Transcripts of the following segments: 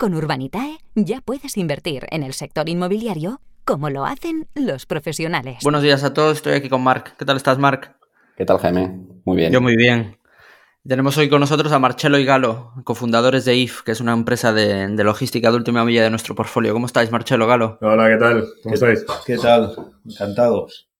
Con Urbanitae ya puedes invertir en el sector inmobiliario como lo hacen los profesionales. Buenos días a todos, estoy aquí con Marc. ¿Qué tal estás, Marc? ¿Qué tal, Jaime? Muy bien. Yo muy bien. Tenemos hoy con nosotros a Marcelo y Galo, cofundadores de IF, que es una empresa de, logística de última milla de nuestro portfolio. ¿Cómo estáis, Marcelo, Galo? Hola, ¿qué tal? ¿Cómo estáis? ¿Qué tal? Encantados.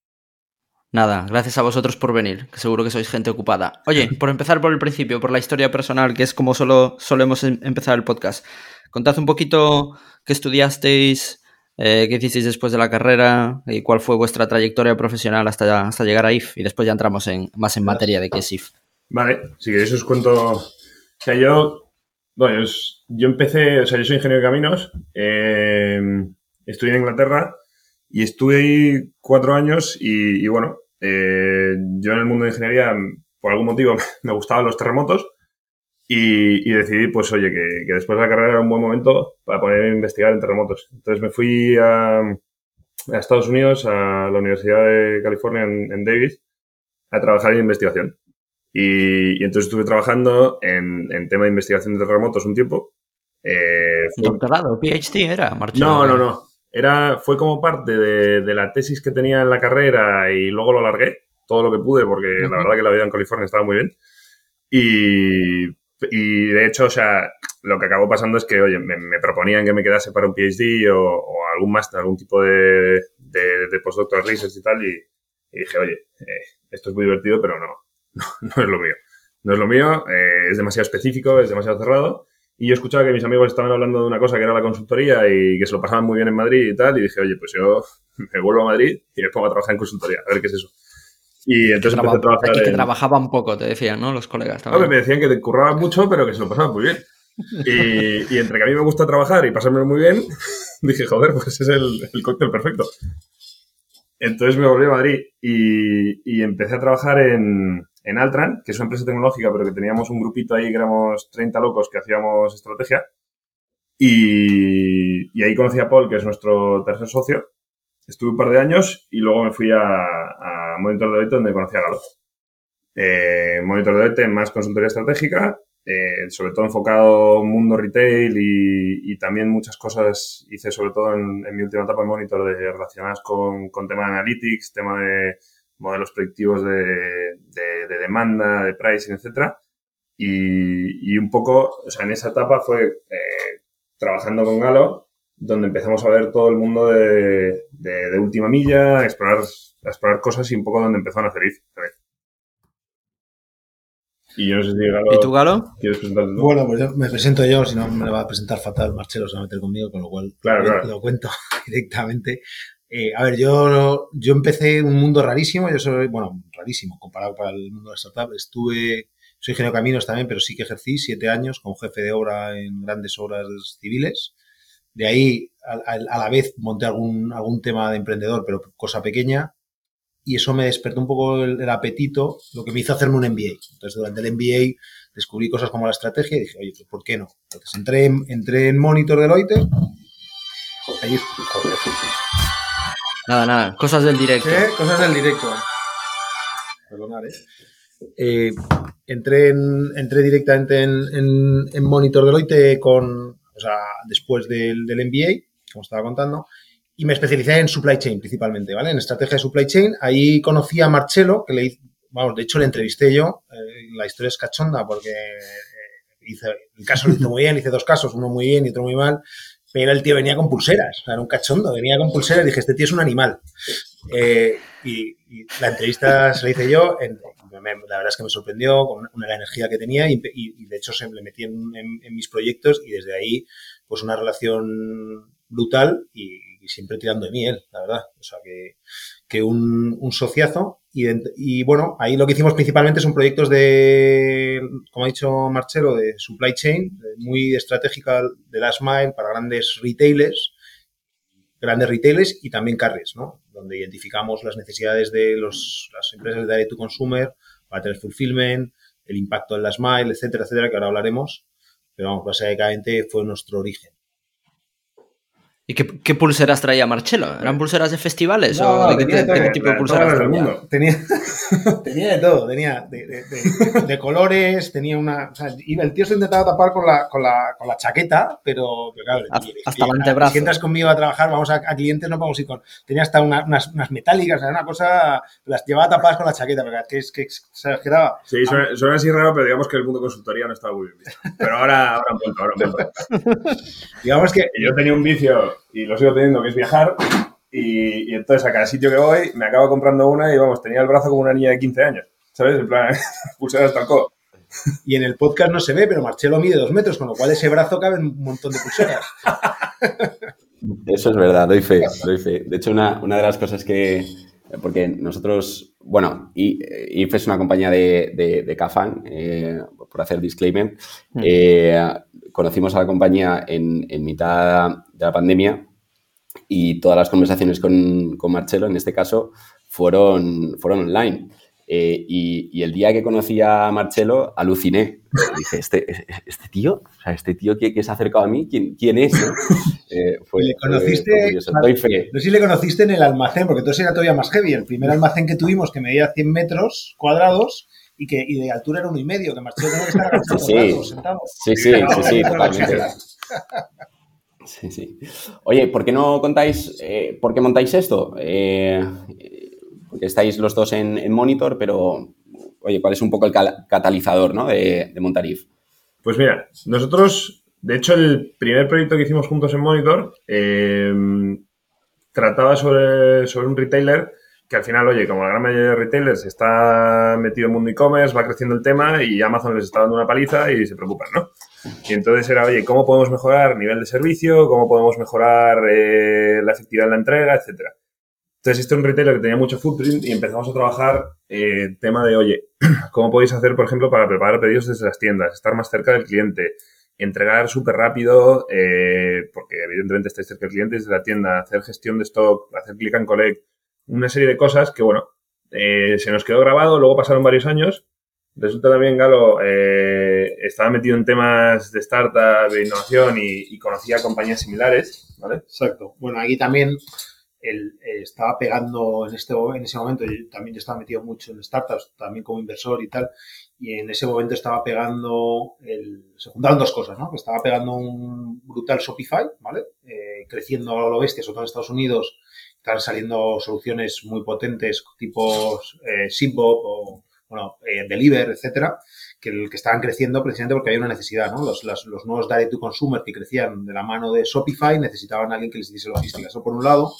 Nada, gracias a vosotros por venir, que seguro que sois gente ocupada. Oye, por empezar por el principio, por la historia personal, que es como solo solemos em-, empezar el podcast. Contad un poquito qué estudiasteis, eh, qué hicisteis después de la carrera y cuál fue vuestra trayectoria profesional hasta, llegar a IF. Y después ya entramos en, más en materia de qué es IF. Vale, si queréis os cuento. O sea, yo. Bueno, yo empecé. O sea, yo soy ingeniero de caminos. Eh, estudié en Inglaterra y estuve ahí cuatro años y, bueno, eh, yo en el mundo de ingeniería, por algún motivo, me gustaban los terremotos y, decidí, pues oye, que, después de la carrera era un buen momento para poder investigar en terremotos. Entonces me fui a, Estados Unidos, a la Universidad de California en, Davis, a trabajar en investigación. Y, entonces estuve trabajando en, tema de investigación de terremotos un tiempo. Eh, ¿Doctorado? ¿PhD era? No, no, no. Era, fue como parte de, la tesis que tenía en la carrera y luego lo largué todo lo que pude porque la verdad que la vida en California estaba muy bien. Y, y de hecho, o sea, lo que acabó pasando es que, oye, me, proponían que me quedase para un PhD o, algún máster, algún tipo de, de, postdoctoral research y tal. Y, dije, oye, eh, esto es muy divertido, pero no, no, es lo mío. No es lo mío, eh, es demasiado específico, es demasiado cerrado. Y yo escuchaba que mis amigos estaban hablando de una cosa que era la consultoría y que se lo pasaban muy bien en Madrid y tal. Y dije, oye, pues yo me vuelvo a Madrid y me pongo a trabajar en consultoría, a ver qué es eso. Y entonces empecé a trabajar. Y que trabajaba un poco, te decían, ¿no? Los colegas también. me decían que te curraba mucho, pero que se lo pasaba muy bien. Y, entre que a mí me gusta trabajar y pasármelo muy bien, dije, joder, pues es el, el cóctel perfecto. Entonces me volví a Madrid y, y empecé a trabajar en, en Altran, que es una empresa tecnológica, pero que teníamos un grupito ahí que éramos 30 locos que hacíamos estrategia. Y, ahí conocí a Paul, que es nuestro tercer socio. Estuve un par de años y luego me fui a, a Monitor Deloitte, donde conocí a Galo. Eh, Monitor Deloitte, más consultoría estratégica, eh, sobre todo enfocado mundo retail y, también muchas cosas hice, sobre todo en, mi última etapa en Monitor, de, relacionadas con, con tema de analytics, tema de modelos predictivos de, de, demanda, de pricing, etcétera. Y, y, un poco, o sea, en esa etapa fue eh, trabajando con Galo, donde empezamos a ver todo el mundo de, de, última milla, explorar, explorar cosas y un poco donde empezó a nacer Y yo no sé si Galo... ¿Y tú, Galo? ¿Quieres presentarte tú? Bueno, pues yo me presento yo, si no me lo va a presentar fatal Marcelo, se va a meter conmigo, con lo cual claro, lo cuento directamente. Eh, a ver, yo, yo empecé un mundo rarísimo, yo soy, bueno, rarísimo comparado para el mundo de la startup. Estuve, soy ingeniero de caminos también, pero sí que ejercí siete años como jefe de obra en grandes obras civiles. De ahí, a, la vez, monté algún, algún tema de emprendedor, pero cosa pequeña. Y eso me despertó un poco el, apetito, lo que me hizo hacerme un MBA. Entonces, durante el MBA descubrí cosas como la estrategia y dije, oye, pues, ¿por qué no? Entonces, entré, entré en Monitor Deloitte. Ahí, Nada, nada, cosas del directo. Cosas del directo. Perdonar, ¿eh? eh entré, entré directamente en, en, Monitor Deloitte con, o sea, después del, del MBA, como estaba contando, y me especialicé en supply chain principalmente, ¿vale? En estrategia de supply chain. Ahí conocí a Marcelo, que le vamos, de hecho le entrevisté yo. Eh, la historia es cachonda porque eh, hice, el caso lo hizo muy bien, hice dos casos, uno muy bien y otro muy mal. Pero el tío venía con pulseras, o sea, era un cachondo, venía con pulseras y dije, este tío es un animal. Eh, y, la entrevista se la hice yo, la verdad es que me sorprendió con una, energía que tenía y, de hecho se le metí en, mis proyectos y desde ahí pues una relación brutal y, siempre tirando de miel, la verdad. O sea, que, que un, sociazo y, bueno, ahí lo que hicimos principalmente son proyectos de, como ha dicho Marcelo, de supply chain, muy estratégica de last mile para grandes retailers. Grandes retailers y también carriers, ¿no? Donde identificamos las necesidades de los, las empresas de direct to consumer para tener fulfillment, el impacto en las mile, etcétera, etcétera, que ahora hablaremos. Pero vamos, básicamente fue nuestro origen. ¿Y qué, pulseras traía Marcelo? ¿Eran pulseras de festivales o de, qué tipo de pulseras traía? Tenía, tenía de todo, tenía de, colores, tenía una... O sea, el tío se intentaba tapar con la, con la, con la chaqueta, pero, claro... Hasta el antebrazo. Si entras conmigo a trabajar, vamos a, clientes, no podemos ir con... Tenía hasta unas, unas, metálicas, era una cosa... Las llevaba tapadas con la chaqueta, porque que es que exageraba. Sí, suena, suena, así raro, pero digamos que el mundo consultoría no estaba muy bien Pero ahora, ahora han ahora han digamos que... Yo tenía un vicio y lo sigo teniendo, que es viajar. Y, entonces a cada sitio que voy me acabo comprando una y vamos, tenía el brazo como una niña de 15 años, ¿sabes? En plan, pulseras hasta el codo. Y en el podcast no se ve, pero Marcelo mide dos metros, con lo cual ese brazo cabe en un montón de pulseras. Eso es verdad, doy fe, doy fe. De hecho, una, una de las cosas que, porque nosotros, bueno, IFE es una compañía de, de, de Cafán, eh, por hacer disclaimer. Eh, conocimos a la compañía en, en, mitad de la pandemia y todas las conversaciones con, con Marcelo, en este caso, fueron, fueron online. Eh, y, el día que conocí a Marcelo, aluciné. Dije, este, este tío, o sea, este tío que, que se ha acercado a mí, ¿quién, quién es? Eh, ¿Le conociste? no sé si le conociste en el almacén, porque entonces era todavía más heavy. El primer almacén que tuvimos, que medía 100 metros cuadrados, y que y de altura era uno y medio, que Marcelo tenía que estar sí, sí. sentado. Sí, sí, sí, sí, totalmente. Sí, sí. Oye, ¿por qué no contáis, eh, por qué montáis esto? Eh, porque estáis los dos en, Monitor, pero, oye, ¿cuál es un poco el catalizador ¿no? de, de Montarif? Pues mira, nosotros, de hecho, el primer proyecto que hicimos juntos en Monitor eh, trataba sobre, sobre un retailer que al final, oye, como la gran mayoría de retailers está metido en mundo e-commerce, va creciendo el tema y Amazon les está dando una paliza y se preocupan, ¿no? Y entonces era, oye, ¿cómo podemos mejorar nivel de servicio? ¿Cómo podemos mejorar eh, la efectividad de la entrega? Etcétera. Entonces, este es un retailer que tenía mucho footprint y empezamos a trabajar eh, tema de, oye, ¿cómo podéis hacer, por ejemplo, para preparar pedidos desde las tiendas, estar más cerca del cliente, entregar súper rápido, eh, porque evidentemente estáis cerca del cliente desde la tienda, hacer gestión de stock, hacer click and collect, una serie de cosas que, bueno, eh, se nos quedó grabado, luego pasaron varios años. Resulta también, Galo, eh, estaba metido en temas de startup, de innovación y, conocía compañías similares, ¿vale? Exacto. Bueno, aquí también eh, estaba pegando en, este, en ese momento, yo también estaba metido mucho en startups, también como inversor y tal, y en ese momento estaba pegando, el, se juntaron dos cosas, ¿no? Estaba pegando un brutal Shopify, ¿vale? creciendo a lo bestia, sobre Estados Unidos, están saliendo soluciones muy potentes tipo eh, o bueno, eh, Deliver, etcétera, que, que estaban creciendo precisamente porque había una necesidad, ¿no? Los, los, nuevos direct to consumer que crecían de la mano de Shopify necesitaban a alguien que les hiciese logística. Eso por un lado.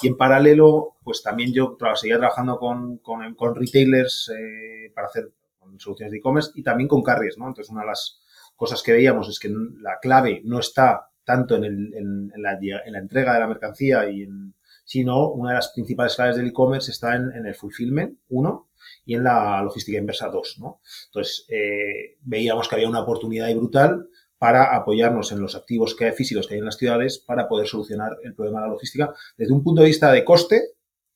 Y en paralelo, pues también yo seguía trabajando con, con, con retailers eh, para hacer soluciones de e-commerce y también con carriers, ¿no? Entonces, una de las cosas que veíamos es que la clave no está tanto en, el, en, la, en la entrega de la mercancía y en, sino una de las principales claves del e-commerce está en, el fulfillment, uno, y en la logística inversa, dos, ¿no? Entonces, eh, veíamos que había una oportunidad brutal para apoyarnos en los activos que hay, físicos que hay en las ciudades para poder solucionar el problema de la logística desde un punto de vista de coste,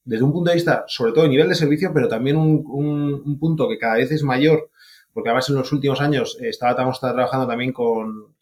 desde un punto de vista, sobre todo, de nivel de servicio, pero también un, punto que cada vez es mayor, porque además en los últimos años eh, estábamos trabajando también con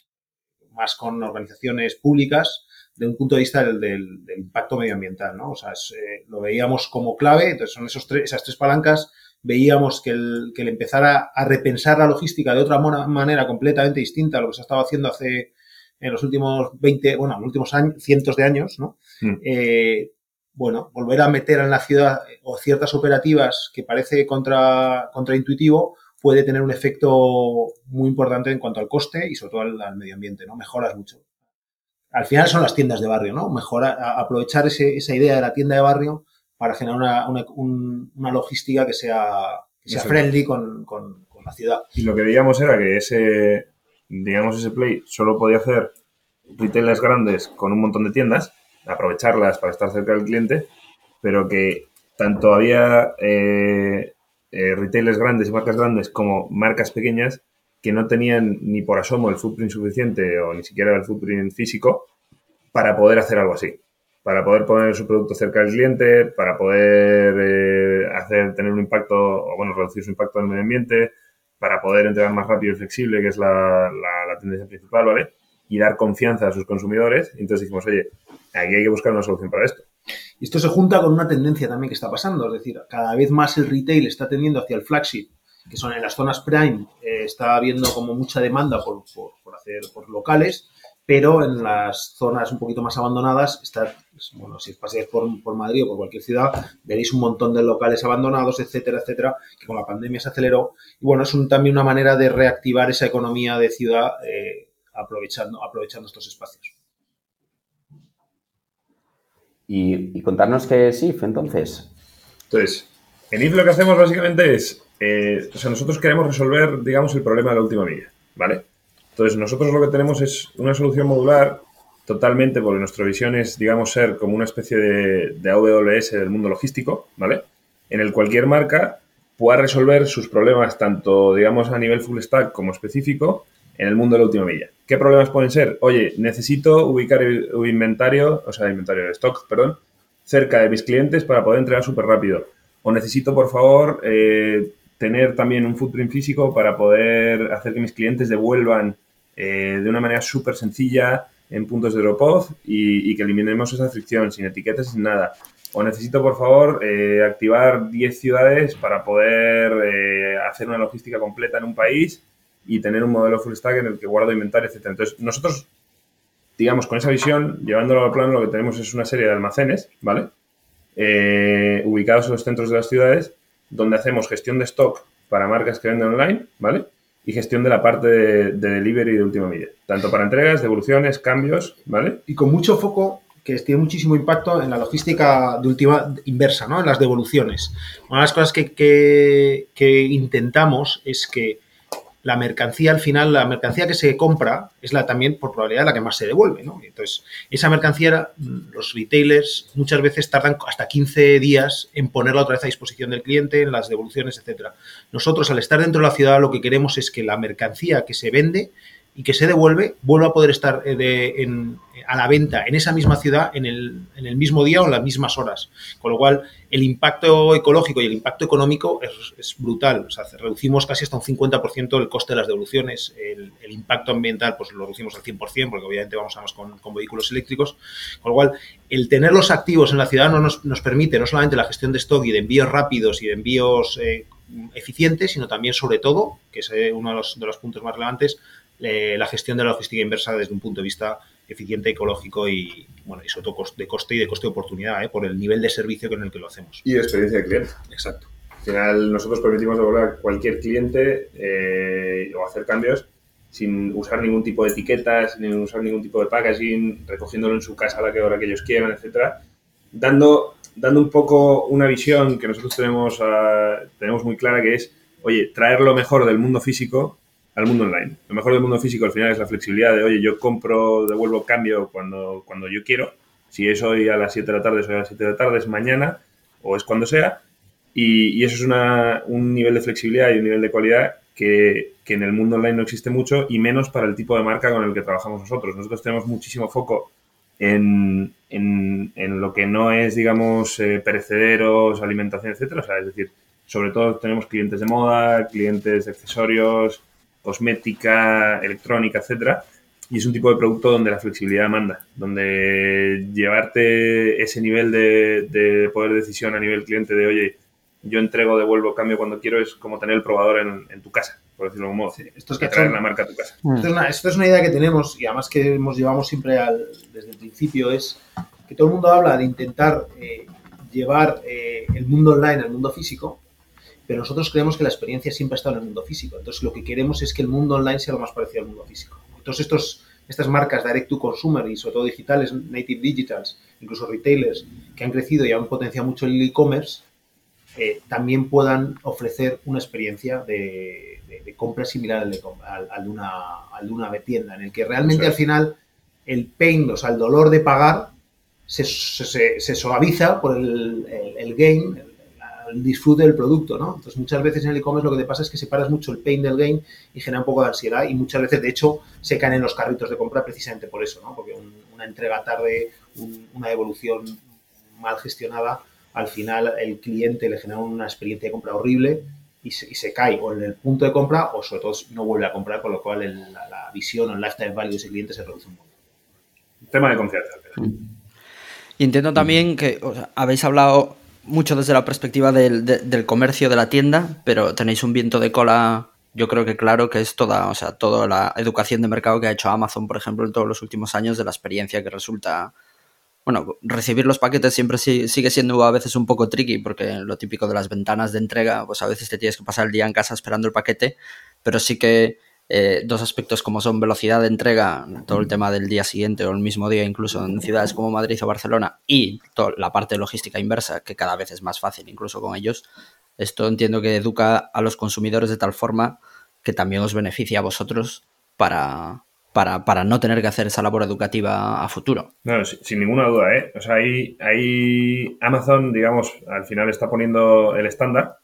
más con organizaciones públicas de un punto de vista del, impacto medioambiental, ¿no? O sea, eh, lo veíamos como clave, entonces son esos tres, esas tres palancas, veíamos que el, que el empezar a, repensar la logística de otra manera completamente distinta a lo que se ha estado haciendo hace en los últimos 20, bueno, en los últimos años, cientos de años, ¿no? Mm. Eh, bueno, volver a meter en la ciudad o ciertas operativas que parece contra, contraintuitivo puede tener un efecto muy importante en cuanto al coste y sobre todo al, al medio ambiente, ¿no? Mejoras mucho al final son las tiendas de barrio, ¿no? Mejorar, aprovechar esa idea de la tienda de barrio para generar una, logística que sea, sea friendly con, la ciudad. Y lo que veíamos era que ese, digamos, ese play solo podía hacer retailers grandes con un montón de tiendas, aprovecharlas para estar cerca del cliente, pero que tanto había eh, eh, retailers grandes y marcas grandes como marcas pequeñas que no tenían ni por asomo el footprint suficiente o ni siquiera el footprint físico para poder hacer algo así. para poder poner su producto cerca del cliente, para poder eh, hacer, tener un impacto, o bueno, reducir su impacto en el medio ambiente, para poder entregar más rápido y flexible, que es la, tendencia principal, ¿vale? Y dar confianza a sus consumidores. Entonces dijimos, oye, aquí hay que buscar una solución para esto. Y esto se junta con una tendencia también que está pasando, es decir, cada vez más el retail está tendiendo hacia el flagship, que son en las zonas prime, eh, está habiendo como mucha demanda por, por, por hacer por locales, pero en las zonas un poquito más abandonadas, está, pues, bueno, si pasáis por, por, Madrid o por cualquier ciudad, veréis un montón de locales abandonados, etcétera, etcétera, que con la pandemia se aceleró. Y bueno, es un, también una manera de reactivar esa economía de ciudad eh, aprovechando, aprovechando estos espacios. Y, y, contarnos qué es IF entonces. Entonces, en IF lo que hacemos básicamente es, eh, o sea, nosotros queremos resolver, digamos, el problema de la última milla, ¿vale? Entonces, nosotros lo que tenemos es una solución modular totalmente, porque nuestra visión es, digamos, ser como una especie de, de AWS del mundo logístico, ¿vale? En el cualquier marca pueda resolver sus problemas tanto, digamos, a nivel full stack como específico en el mundo de la última milla. ¿Qué problemas pueden ser? Oye, necesito ubicar el inventario, o sea, inventario de stock, perdón, cerca de mis clientes para poder entregar súper rápido. O necesito, por favor, eh, tener también un footprint físico para poder hacer que mis clientes devuelvan eh, de una manera súper sencilla en puntos de drop-off y, que eliminemos esa fricción sin etiquetas, sin nada. O necesito, por favor, eh, activar 10 ciudades para poder eh, hacer una logística completa en un país y tener un modelo full stack en el que guardo inventario, etc. Entonces, nosotros, digamos, con esa visión, llevándolo al plano, lo que tenemos es una serie de almacenes, ¿vale? ubicados en los centros de las ciudades, donde hacemos gestión de stock para marcas que venden online, ¿vale? y gestión de la parte de, delivery de última milla, tanto para entregas, devoluciones, cambios, ¿vale? Y con mucho foco que tiene muchísimo impacto en la logística de última inversa, ¿no? En las devoluciones. Una de las cosas que, que, que intentamos es que la mercancía al final, la mercancía que se compra es la también por probabilidad la que más se devuelve, ¿no? Entonces, esa mercancía, los retailers muchas veces tardan hasta 15 días en ponerla otra vez a disposición del cliente, en las devoluciones, etcétera. Nosotros, al estar dentro de la ciudad, lo que queremos es que la mercancía que se vende y que se devuelve vuelva a poder estar eh, a la venta en esa misma ciudad en el, mismo día o en las mismas horas. Con lo cual, el impacto ecológico y el impacto económico es, brutal. Reducimos casi hasta un 50% el coste de las devoluciones. El, impacto ambiental, pues lo reducimos al 100%, porque obviamente vamos más con, vehículos eléctricos. Con lo cual, el tenerlos activos en la ciudad no nos, permite no solamente la gestión de stock y de envíos rápidos y de envíos eh, eficientes, sino también, sobre todo, que es eh, uno los, de los puntos más relevantes, eh, la gestión de la logística inversa desde un punto de vista eficiente, ecológico y, bueno, y sobre todo de coste y de coste de oportunidad, ¿eh? por el nivel de servicio con el que lo hacemos. Y de experiencia de cliente. Exacto. Al final, nosotros permitimos devolver a cualquier cliente eh, o hacer cambios sin usar ningún tipo de etiquetas, sin usar ningún tipo de packaging, recogiéndolo en su casa a la que hora que ellos quieran, etcétera, dando, dando un poco una visión que nosotros tenemos, uh, tenemos muy clara que es, oye, traer lo mejor del mundo físico al mundo online. Lo mejor del mundo físico al final es la flexibilidad de, oye, yo compro, devuelvo, cambio cuando, cuando yo quiero. Si es hoy a las 7 de la tarde, es hoy a las 7 de la tarde, es mañana o es cuando sea. Y, eso es una, un nivel de flexibilidad y un nivel de cualidad que, que, en el mundo online no existe mucho y menos para el tipo de marca con el que trabajamos nosotros. Nosotros tenemos muchísimo foco en, en, en lo que no es, digamos, eh, perecederos, alimentación, etcétera. O sea, es decir, sobre todo tenemos clientes de moda, clientes de accesorios, cosmética, electrónica, etcétera. Y es un tipo de producto donde la flexibilidad manda, donde llevarte ese nivel de, de poder de decisión a nivel cliente de, oye, yo entrego, devuelvo, cambio cuando quiero, es como tener el probador en, en tu casa, por decirlo de algún modo. Sí, esto es que traer la marca a tu casa. Esto es, una, esto es, una, idea que tenemos y además que hemos llevamos siempre al, desde el principio, es que todo el mundo habla de intentar eh, llevar eh, el mundo online al mundo físico, pero nosotros creemos que la experiencia siempre ha estado en el mundo físico. Entonces, lo que queremos es que el mundo online sea lo más parecido al mundo físico. Entonces, estos, estas marcas direct to consumer y sobre todo digitales, native digitals, incluso retailers, que han crecido y han potenciado mucho el e-commerce, eh, también puedan ofrecer una experiencia de, de, de compra similar al de, al, al, de una, al de una tienda, en el que realmente al final el pain, o sea, el dolor de pagar, se, se, se suaviza por el, el, el gain, el disfrute del producto, ¿no? Entonces, muchas veces en el e-commerce lo que te pasa es que separas mucho el pain del gain y genera un poco de ansiedad y muchas veces, de hecho, se caen en los carritos de compra precisamente por eso, ¿no? Porque un, una entrega tarde una devolución mal gestionada, al final el cliente le genera una experiencia de compra horrible y se, cae o en el punto de compra o sobre todo no vuelve a comprar, con lo cual la, visión o el lifetime value de ese cliente se reduce un poco. Tema de confianza. Y entiendo también que habéis hablado mucho desde la perspectiva del, del, comercio de la tienda, pero tenéis un viento de cola, yo creo que claro, que es toda, o sea, toda la educación de mercado que ha hecho Amazon, por ejemplo, en todos los últimos años, de la experiencia que resulta bueno, recibir los paquetes siempre sigue siendo a veces un poco tricky porque lo típico de las ventanas de entrega, pues a veces te tienes que pasar el día en casa esperando el paquete, pero sí que eh, dos aspectos como son velocidad de entrega, todo el tema del día siguiente o el mismo día incluso en ciudades como Madrid o Barcelona y la parte logística inversa que cada vez es más fácil incluso con ellos, esto entiendo que educa a los consumidores de tal forma que también os beneficia a vosotros para, para, para, no tener que hacer esa labor educativa a futuro. Sin, ninguna duda, ¿eh? O sea, ahí, ahí Amazon, digamos, al final está poniendo el estándar,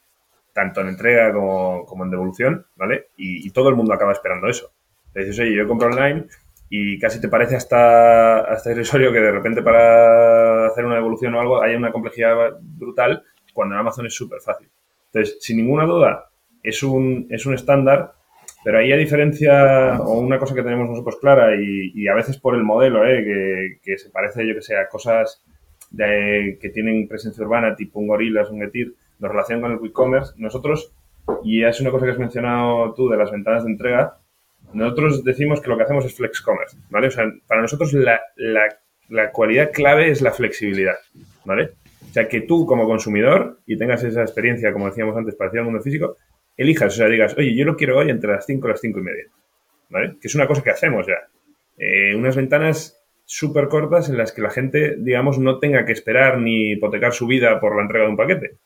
tanto en entrega como, como en devolución, ¿vale? Y, todo el mundo acaba esperando eso. Le dices, oye, yo compro online y casi te parece hasta, hasta irrisorio que de repente para hacer una devolución o algo haya una complejidad brutal cuando en Amazon es súper fácil. Entonces, sin ninguna duda, es un, es un estándar pero ahí a diferencia, o una cosa que tenemos nosotros clara, y, a veces por el modelo, ¿eh? que, se parece, yo que sé, a cosas que tienen presencia urbana, tipo un Gorillas, un Getir, nos relación con el e-commerce, nosotros, y es una cosa que has mencionado tú de las ventanas de entrega, nosotros decimos que lo que hacemos es flex commerce, ¿vale? O sea, para nosotros la, la, la cualidad clave es la flexibilidad, ¿vale? O sea, que tú como consumidor y tengas esa experiencia, como decíamos antes, parecida al mundo físico, elijas, o sea, digas, oye, yo lo quiero hoy entre las 5 y las 5 y media, ¿vale? Que es una cosa que hacemos ya. Eh, unas ventanas súper cortas en las que la gente, digamos, no tenga que esperar ni hipotecar su vida por la entrega de un paquete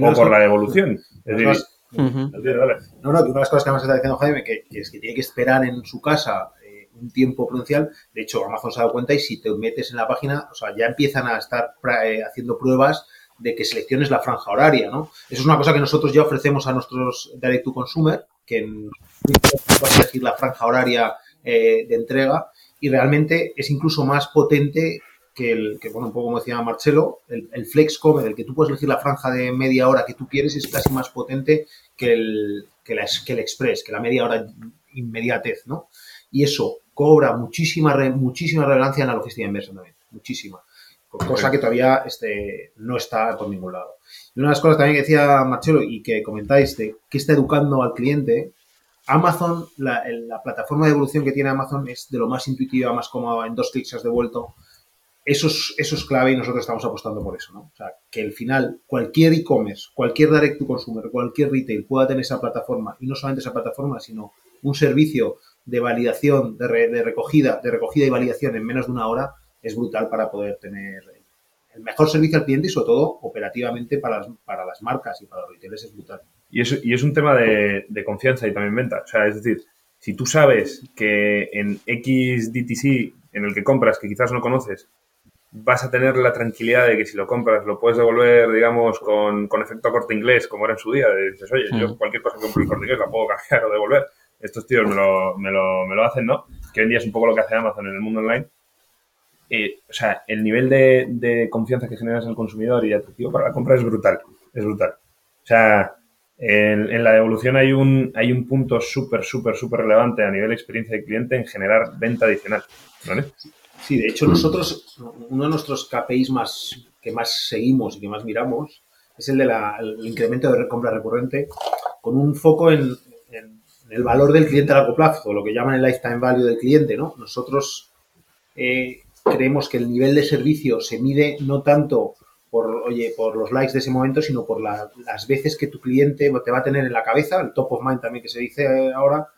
o por la devolución. Es decir, no, no, que una de las cosas que además está diciendo Jaime, que, es que tiene que esperar en su casa eh, un tiempo prudencial. De hecho, Amazon se ha dado cuenta y si te metes en la página, o sea, ya empiezan a estar eh, haciendo pruebas de que selecciones la franja horaria, ¿no? Eso es una cosa que nosotros ya ofrecemos a nuestros direct to consumer, que en, vas a elegir la franja horaria eh, de entrega y realmente es incluso más potente que el, que bueno, un poco como decía Marcelo, el, el Flex Comer, el que tú puedes elegir la franja de media hora que tú quieres, es casi más potente que el, que, la, que el Express, que la media hora inmediatez, ¿no? Y eso cobra muchísima, muchísima relevancia en la logística inversa también, muchísima cosa que todavía este, no está por ningún lado. Y una de las cosas también que decía Marcelo y que comentáis de que está educando al cliente, Amazon, la, plataforma de evolución que tiene Amazon es de lo más intuitiva, más cómoda, en dos clics has devuelto. Eso es, eso es clave y nosotros estamos apostando por eso, ¿no? O sea, que al final cualquier e-commerce, cualquier direct to consumer, cualquier retail pueda tener esa plataforma y no solamente esa plataforma, sino un servicio de validación, de, de recogida, de recogida y validación en menos de una hora, es brutal para poder tener el mejor servicio al cliente y sobre todo operativamente para las marcas y para los retailers es brutal. Y es, y es un tema de, confianza y también venta. O sea, es decir, si tú sabes que en X DTC en el que compras, que quizás no conoces, vas a tener la tranquilidad de que si lo compras lo puedes devolver, digamos, con, con efecto corte inglés, como era en su día. dices, oye, yo mm. cualquier cosa que compro en corte inglés la puedo cambiar o devolver. Estos tíos me lo, me, lo, me lo hacen, ¿no? Que hoy en día es un poco lo que hace Amazon en el mundo online eh, o sea, el nivel de, confianza que generas al consumidor y atractivo para la compra es brutal, es brutal. O sea, en, la devolución hay un, hay un punto súper, súper, súper relevante a nivel de experiencia de cliente en generar venta adicional, ¿vale? Sí, de hecho nosotros, uno de nuestros KPIs más, que más seguimos y que más miramos es el del incremento de compra recurrente con un foco en, el valor del cliente a largo plazo, lo que llaman el lifetime value del cliente, ¿no? Nosotros eh, creemos que el nivel de servicio se mide no tanto por, oye, por los likes de ese momento, sino por las veces que tu cliente te va a tener en la cabeza, el top of mind también que se dice ahora,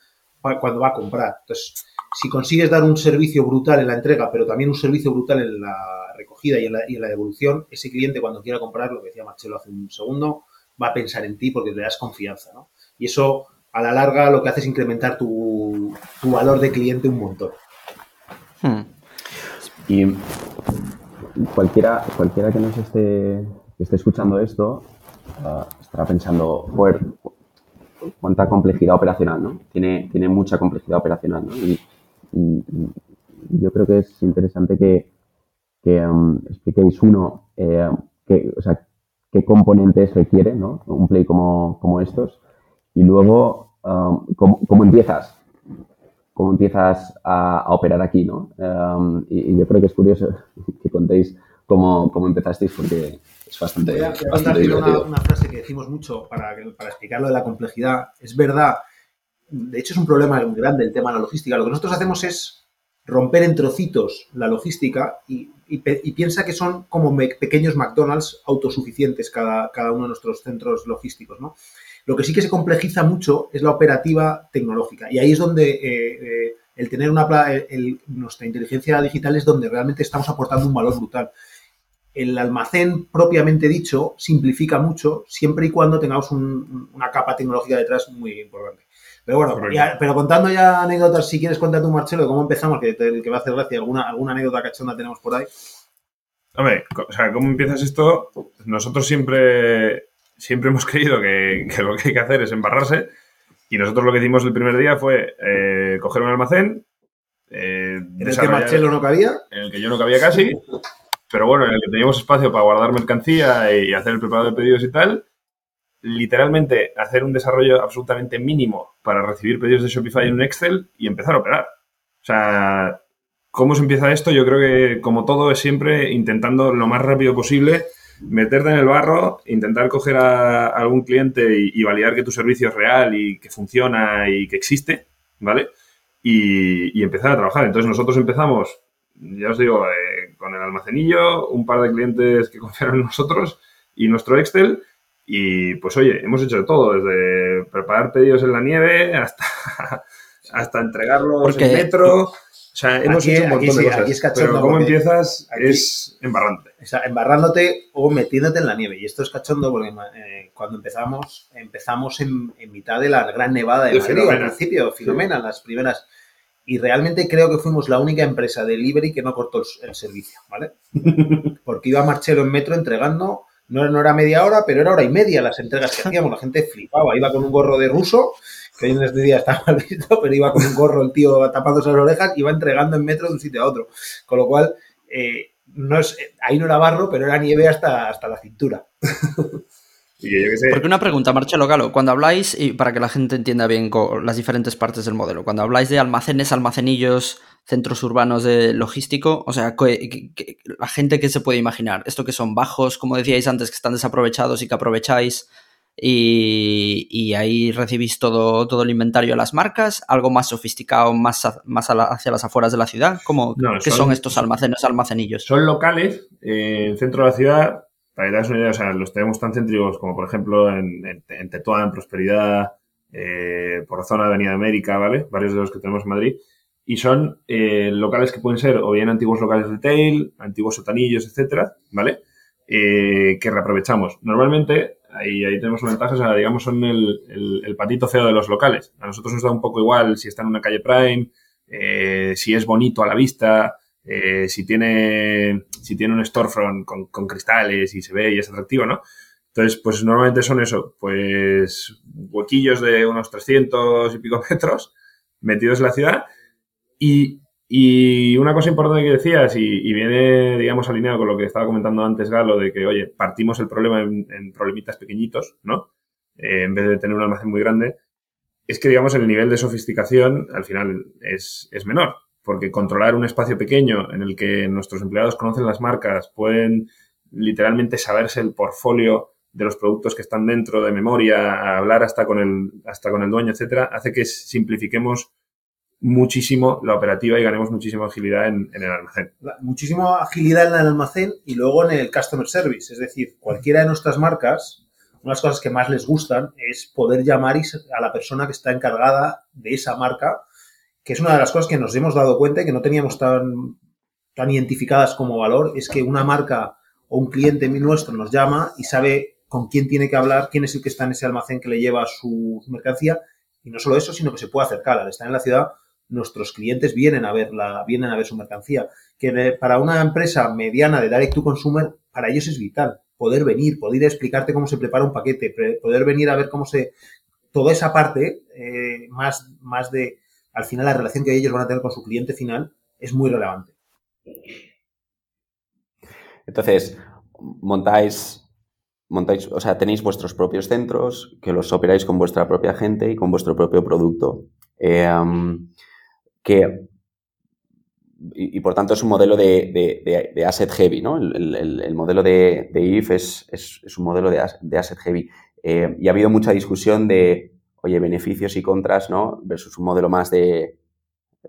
cuando va a comprar. Entonces, si consigues dar un servicio brutal en la entrega, pero también un servicio brutal en la recogida y en la, y en la devolución, ese cliente cuando quiera comprar, lo que decía Marcelo hace un segundo, va a pensar en ti porque le das confianza, ¿no? Y eso, a la larga, lo que hace es incrementar tu, valor de cliente un montón. Hmm. Y cualquiera, cualquiera que nos esté, esté escuchando esto uh, estará pensando, joder, cuánta complejidad operacional, ¿no? Tiene, tiene mucha complejidad operacional. Y, yo creo que es interesante que, que um, expliquéis uno, eh, o sea, qué componentes requiere ¿no? un play como, como estos y luego um, cómo, cómo, empiezas, cómo empiezas a, a operar aquí, ¿no? Um, y, y, yo creo que es curioso que contéis cómo, cómo empezasteis porque es bastante, voy a, bastante divertido. Una, una, frase que decimos mucho para, para explicarlo de la complejidad. Es verdad, de hecho es un problema muy grande el tema de la logística. Lo que nosotros hacemos es romper en trocitos la logística y, y, y, piensa que son como me, pequeños McDonald's autosuficientes cada, cada, uno de nuestros centros logísticos, ¿no? Lo que sí que se complejiza mucho es la operativa tecnológica y ahí es donde eh, eh, el tener una el, nuestra inteligencia digital es donde realmente estamos aportando un valor brutal. El almacén propiamente dicho simplifica mucho siempre y cuando tengamos un, una capa tecnológica detrás muy importante. Pero bueno, ya, pero contando ya anécdotas, si quieres contar tú, Marcelo, de cómo empezamos, que, te, que va a hacer gracia, alguna, alguna anécdota cachonda tenemos por ahí. Hombre, o sea, ¿cómo empiezas esto? Nosotros siempre, siempre hemos creído que, que, lo que hay que hacer es embarrarse y nosotros lo que hicimos el primer día fue eh, coger un almacén. Eh, ¿En el que Marcelo no cabía? En el que yo no cabía casi, pero bueno, en el que teníamos espacio para guardar mercancía y hacer el preparado de pedidos y tal literalmente hacer un desarrollo absolutamente mínimo para recibir pedidos de Shopify en un Excel y empezar a operar. O sea, ¿cómo se empieza esto? Yo creo que, como todo, es siempre intentando lo más rápido posible meterte en el barro, intentar coger a, algún cliente y, y, validar que tu servicio es real y que funciona y que existe, ¿vale? Y, y empezar a trabajar. Entonces nosotros empezamos, ya os digo, eh, con el almacenillo, un par de clientes que confiaron en nosotros y nuestro Excel y pues oye, hemos hecho de todo, desde preparar pedidos en la nieve hasta, hasta entregarlos Porque... en metro. O sea, hemos aquí, hecho un montón sí, de cosas. Es pero cómo empiezas aquí, es embarrándote. O sea, embarrándote o metiéndote en la nieve. Y esto es cachondo porque eh, cuando empezamos, empezamos en, en, mitad de la gran nevada de, de Madrid, Filomena. al principio, Filomena, sí. las primeras. Y realmente creo que fuimos la única empresa de delivery que no cortó el, el servicio, ¿vale? Porque iba Marchelo en metro entregando no, no, era media hora, pero era hora y media las entregas que hacíamos. La gente flipaba. Iba con un gorro de ruso, que hoy en este día está mal visto, pero iba con un gorro el tío tapándose las orejas, iba entregando en metro de un sitio a otro. Con lo cual, eh, no es, ahí no era barro, pero era nieve hasta, hasta la cintura. Porque una pregunta, Marcelo Galo, cuando habláis, y para que la gente entienda bien las diferentes partes del modelo, cuando habláis de almacenes, almacenillos, centros urbanos de logístico, o sea, que, que, la gente que se puede imaginar, esto que son bajos, como decíais antes, que están desaprovechados y que aprovecháis y, y ahí recibís todo, todo el inventario de las marcas, algo más sofisticado, más, a, más a la, hacia las afueras de la ciudad, ¿Cómo, no, ¿qué son, son, estos almacenes, almacenillos? Son locales eh, en el centro de la ciudad para que te una idea, o sea, los tenemos tan céntricos como, por ejemplo, en, en, en Tetuán, Prosperidad, eh, por la zona de Avenida América, ¿vale? Varios de los que tenemos en Madrid. Y son eh, locales que pueden ser o bien antiguos locales de retail, antiguos sotanillos, etcétera, ¿vale? Eh, que reaprovechamos. Normalmente, ahí, ahí tenemos una ventaja, o sea, digamos, son el, el, patito feo de los locales. A nosotros nos da un poco igual si está en una calle prime, eh, si es bonito a la vista, eh, si, tiene, si tiene un storefront con, con, cristales y se ve y es atractivo, ¿no? Entonces, pues normalmente son eso, pues huequillos de unos 300 y pico metros metidos en la ciudad y, y una cosa importante que decías y, viene, digamos, alineado con lo que estaba comentando antes Galo, de que, oye, partimos el problema en, en problemitas pequeñitos, ¿no? Eh, en vez de tener un almacén muy grande, es que, digamos, el nivel de sofisticación al final es, es menor porque controlar un espacio pequeño en el que nuestros empleados conocen las marcas, pueden literalmente saberse el portfolio de los productos que están dentro de memoria, hablar hasta con el, hasta con el dueño, etcétera, hace que simplifiquemos muchísimo la operativa y ganemos muchísima agilidad en, en el almacén. Muchísima agilidad en el almacén y luego en el customer service. Es decir, cualquiera de nuestras marcas, una de las cosas que más les gustan es poder llamar a la persona que está encargada de esa marca que es una de las cosas que nos hemos dado cuenta y que no teníamos tan, tan identificadas como valor, es que una marca o un cliente nuestro nos llama y sabe con quién tiene que hablar, quién es el que está en ese almacén que le lleva su mercancía, y no solo eso, sino que se puede acercar. Al estar en la ciudad, nuestros clientes vienen a verla, vienen a ver su mercancía. Que para una empresa mediana de direct to consumer, para ellos es vital poder venir, poder explicarte cómo se prepara un paquete, poder venir a ver cómo se... Toda esa parte eh, más, más de, al final la relación que ellos van a tener con su cliente final es muy relevante. Entonces, montáis, montáis, o sea, tenéis vuestros propios centros, que los operáis con vuestra propia gente y con vuestro propio producto. Eh, que y, por tanto es un modelo de, asset heavy, ¿no? El, modelo de, IF es, es, un modelo de, asset heavy. Eh, y ha habido mucha discusión de, oye, beneficios y contras, ¿no? Versus un modelo más de,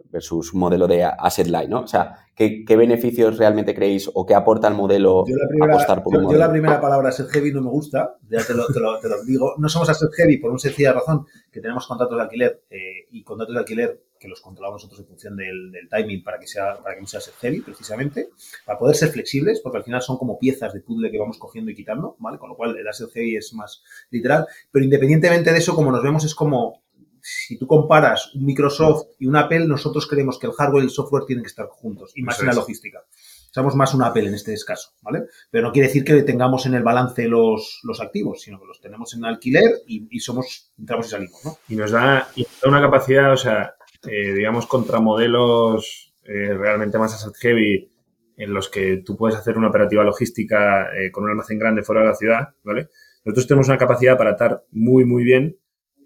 versus un modelo de asset light, ¿no? O sea, ¿qué, beneficios realmente creéis o qué aporta el modelo yo la primera, apostar por yo, la primera palabra asset heavy no me gusta, ya te lo, te lo, digo. No somos asset heavy por una sencilla razón, que tenemos contratos de alquiler eh, y contratos de alquiler que los controlamos nosotros en función del, timing para que sea para que no sea heavy, precisamente, para poder ser flexibles, porque al final son como piezas de puzzle que vamos cogiendo y quitando, ¿vale? Con lo cual el asset heavy es más literal, pero independientemente de eso, como nos vemos, es como si tú comparas un Microsoft y un Apple, nosotros creemos que el hardware y el software tienen que estar juntos y más en la logística. Somos más un Apple en este caso, ¿vale? Pero no quiere decir que tengamos en el balance los, los activos, sino que los tenemos en alquiler y, somos, entramos y salimos, ¿no? Y nos da, una capacidad, o sea, eh, digamos, contra modelos eh, realmente más asset heavy en los que tú puedes hacer una operativa logística eh, con un almacén grande fuera de la ciudad, ¿vale? Nosotros tenemos una capacidad para atar muy, muy bien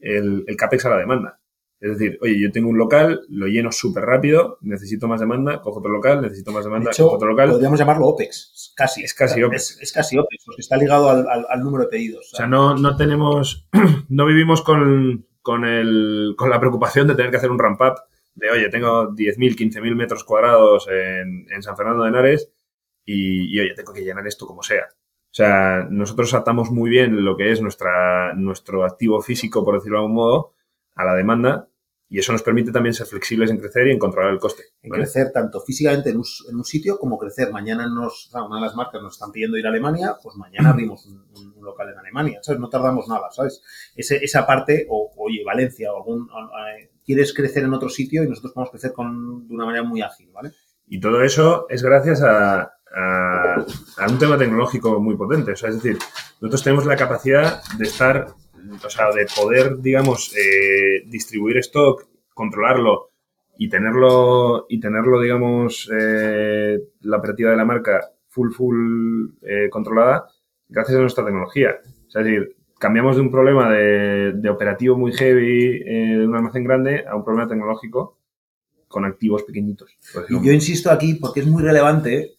el, CAPEX a la demanda. Es decir, oye, yo tengo un local, lo lleno súper rápido, necesito más demanda, cojo otro local, necesito más demanda, cojo otro local. Podríamos llamarlo OPEX, casi. Es casi OPEX. Es, casi OPEX, porque está ligado al, número de pedidos. O sea, no, no tenemos, no vivimos con, con, el, con la preocupación de tener que hacer un ramp up de, oye, tengo 10.000, 15.000 metros cuadrados en, en, San Fernando de Henares y, y, oye, tengo que llenar esto como sea. O sea, nosotros atamos muy bien lo que es nuestra, nuestro activo físico, por decirlo de algún modo, a la demanda y eso nos permite también ser flexibles en crecer y en controlar el coste. En crecer tanto físicamente en un, sitio como crecer. Mañana nos, una de las marcas nos están pidiendo ir a Alemania, pues mañana abrimos un, local en Alemania, ¿sabes? No tardamos nada, ¿sabes? esa parte, o oye, Valencia, o algún, quieres crecer en otro sitio y nosotros podemos crecer con, de una manera muy ágil, ¿vale? Y todo eso es gracias a, a, un tema tecnológico muy potente. O sea, es decir, nosotros tenemos la capacidad de estar, o sea, de poder, digamos, eh, distribuir stock, controlarlo y tenerlo, y tenerlo, digamos, eh, la operativa de la marca full, full eh, controlada gracias a nuestra tecnología. O sea, es decir, cambiamos de un problema de, de operativo muy heavy de un almacén grande a un problema tecnológico con activos pequeñitos. Y yo insisto aquí porque es muy relevante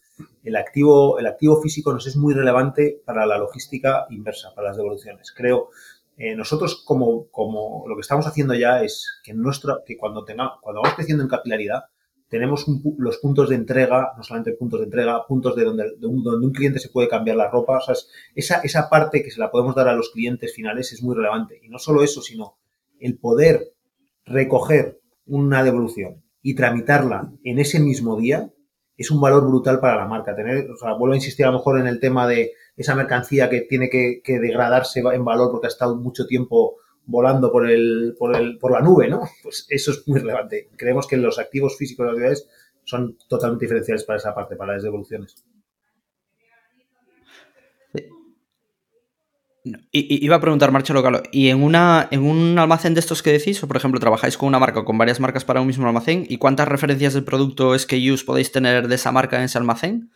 el activo, el activo físico nos es muy relevante para la logística inversa, para las devoluciones. Creo, eh, nosotros como, como lo que estamos haciendo ya es que, nuestro, que cuando, tenga, cuando vamos creciendo en capilaridad, tenemos los puntos de entrega, no solamente puntos de entrega, puntos de donde, un, donde un cliente se puede cambiar la ropa. O sea, esa, esa parte que se la podemos dar a los clientes finales es muy relevante. Y no solo eso, sino el poder recoger una devolución y tramitarla en ese mismo día es un valor brutal para la marca. Tener, o sea, vuelvo a insistir a lo mejor en el tema de esa mercancía que tiene que, degradarse en valor porque ha estado mucho tiempo volando por el, por el, por la nube, ¿no? Pues eso es muy relevante. Creemos que los activos físicos de las ciudades son totalmente diferenciales para esa parte, para las devoluciones. Iba a preguntar, Marcelo Calo, ¿y en, una, en un almacén de estos que decís, o por ejemplo trabajáis con una marca o con varias marcas para un mismo almacén, ¿y cuántas referencias del producto SKUs podéis tener de esa marca en ese almacén?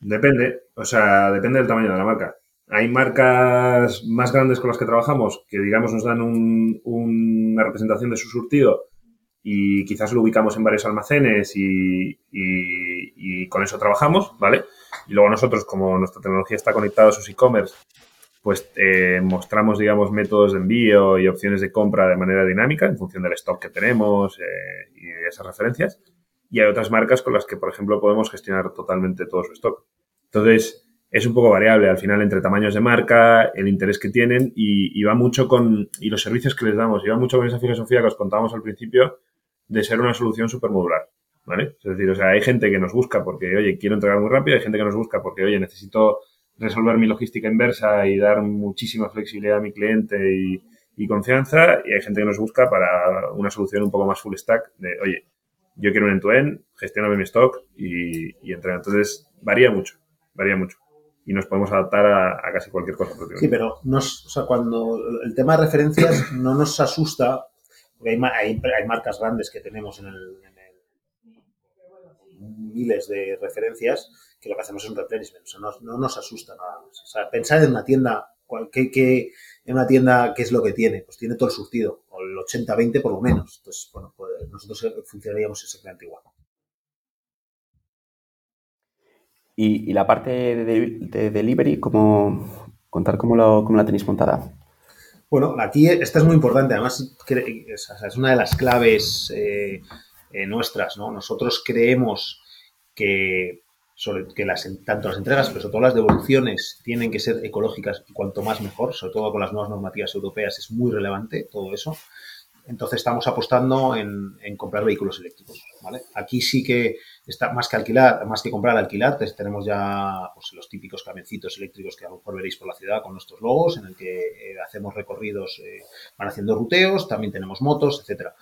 Depende, o sea, depende del tamaño de la marca. Hay marcas más grandes con las que trabajamos que, digamos, nos dan una representación de su surtido y quizás lo ubicamos en varios almacenes y, y con eso trabajamos, ¿vale? Y luego nosotros, como nuestra tecnología está conectada a sus e-commerce pues eh, mostramos, digamos, métodos de envío y opciones de compra de manera dinámica en función del stock que tenemos eh, y de esas referencias. Y hay otras marcas con las que, por ejemplo, podemos gestionar totalmente todo su stock. Entonces, es un poco variable al final entre tamaños de marca, el interés que tienen y, va mucho con, y los servicios que les damos, y va mucho con esa filosofía que os contábamos al principio de ser una solución súper modular. ¿Vale? Es decir, o sea, hay gente que nos busca porque, oye, quiero entregar muy rápido, hay gente que nos busca porque, oye, necesito resolver mi logística inversa y dar muchísima flexibilidad a mi cliente y, confianza. Y hay gente que nos busca para una solución un poco más full stack de, oye, yo quiero un end-to-end, gestioname mi stock y, y. Entonces, varía mucho, varía mucho. Y nos podemos adaptar a, casi cualquier cosa. Sí, pero nos, o sea, cuando el tema de referencias no nos asusta, porque hay, hay, hay marcas grandes que tenemos en el, miles de referencias que lo que hacemos es un replenishment. O sea, no, nos asusta nada más. O sea, pensar en una tienda, que, en una tienda, ¿qué es lo que tiene? Pues tiene todo el surtido, o el 80-20 por lo menos. Entonces, bueno, pues nosotros funcionaríamos exactamente igual. Y, la parte de, delivery, ¿cómo, contar cómo, lo, la tenéis montada? Bueno, aquí esta es muy importante, además es una de las claves eh, eh, nuestras, ¿no? Nosotros creemos que, sobre, que las, tanto las entregas, pero sobre todo las devoluciones, tienen que ser ecológicas cuanto más mejor, sobre todo con las nuevas normativas europeas, es muy relevante todo eso. Entonces estamos apostando en, comprar vehículos eléctricos. ¿vale? Aquí sí que está más que alquilar, más que comprar, alquilar, tenemos ya pues, los típicos camioncitos eléctricos que a lo mejor veréis por la ciudad con nuestros logos, en el que eh, hacemos recorridos, eh, van haciendo ruteos, también tenemos motos, etcétera.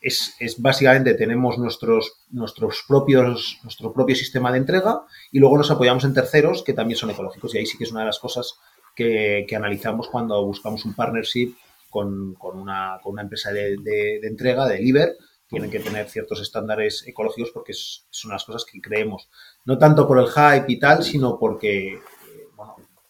Es, es, básicamente tenemos nuestros, nuestros propios, nuestro propio sistema de entrega y luego nos apoyamos en terceros que también son ecológicos. Y ahí sí que es una de las cosas que, que analizamos cuando buscamos un partnership con, una, con una, empresa de, de, entrega, de deliver, tienen que tener ciertos estándares ecológicos porque son las cosas que creemos. No tanto por el hype y tal, sino porque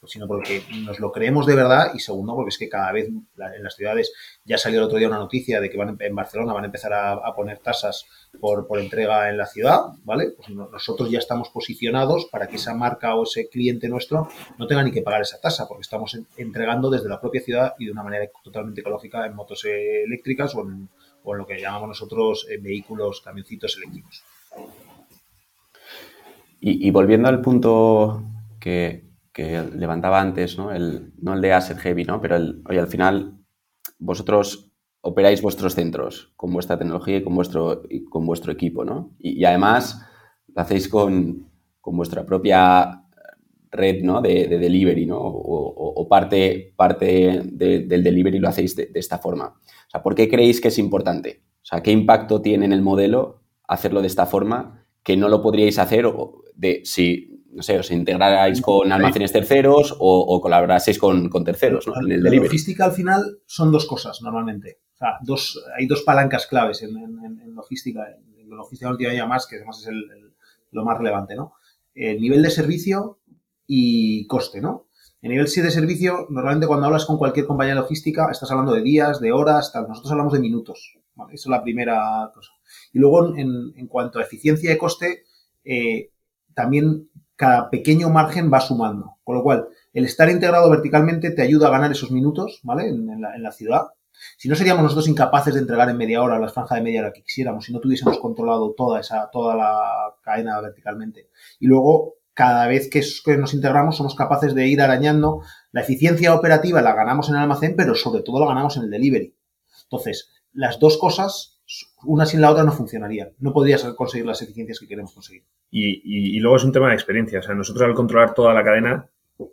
sino porque nos lo creemos de verdad y segundo porque es que cada vez en las ciudades ya salió el otro día una noticia de que van en Barcelona van a empezar a, poner tasas por, por, entrega en la ciudad, ¿vale? Pues nosotros ya estamos posicionados para que esa marca o ese cliente nuestro no tenga ni que pagar esa tasa porque estamos entregando desde la propia ciudad y de una manera totalmente ecológica en motos eléctricas o en, o lo que llamamos nosotros eh, vehículos, camioncitos eléctricos. y volviendo al punto que, que levantaba antes, ¿no? El, no el de asset heavy, ¿no? Pero el, al final vosotros operáis vuestros centros con vuestra tecnología y con vuestro, con vuestro equipo, ¿no? Y, además lo hacéis con, con, vuestra propia red, ¿no? De, delivery, ¿no? O, parte, parte del delivery lo hacéis de, esta forma. O sea, ¿por qué creéis que es importante? O sea, ¿qué impacto tiene en el modelo hacerlo de esta forma que no lo podríais hacer de si no sé, os integrarais con almacenes terceros o, colaboraseis con, terceros ¿no? en el delivery. La logística al final son dos cosas normalmente. O sea, dos, hay dos palancas claves en, logística, en logística última más, que además es lo más relevante, ¿no? El nivel de servicio y coste, ¿no? El nivel de servicio, normalmente cuando hablas con cualquier compañía de logística, estás hablando de días, de horas, tal. Nosotros hablamos de minutos. Esa es la primera cosa. Y luego, en, cuanto a eficiencia y coste, eh, también cada pequeño margen va sumando. Con lo cual, el estar integrado verticalmente te ayuda a ganar esos minutos, ¿vale? En, la, ciudad. Si no seríamos nosotros incapaces de entregar en media hora la franja de media hora que quisiéramos, si no tuviésemos controlado toda esa, toda la cadena verticalmente. Y luego, cada vez que, nos integramos, somos capaces de ir arañando. La eficiencia operativa la ganamos en el almacén, pero sobre todo la ganamos en el delivery. Entonces, las dos cosas una sin la otra no funcionaría. No podrías conseguir las eficiencias que queremos conseguir. Y, luego es un tema de experiencia. O sea, nosotros al controlar toda la cadena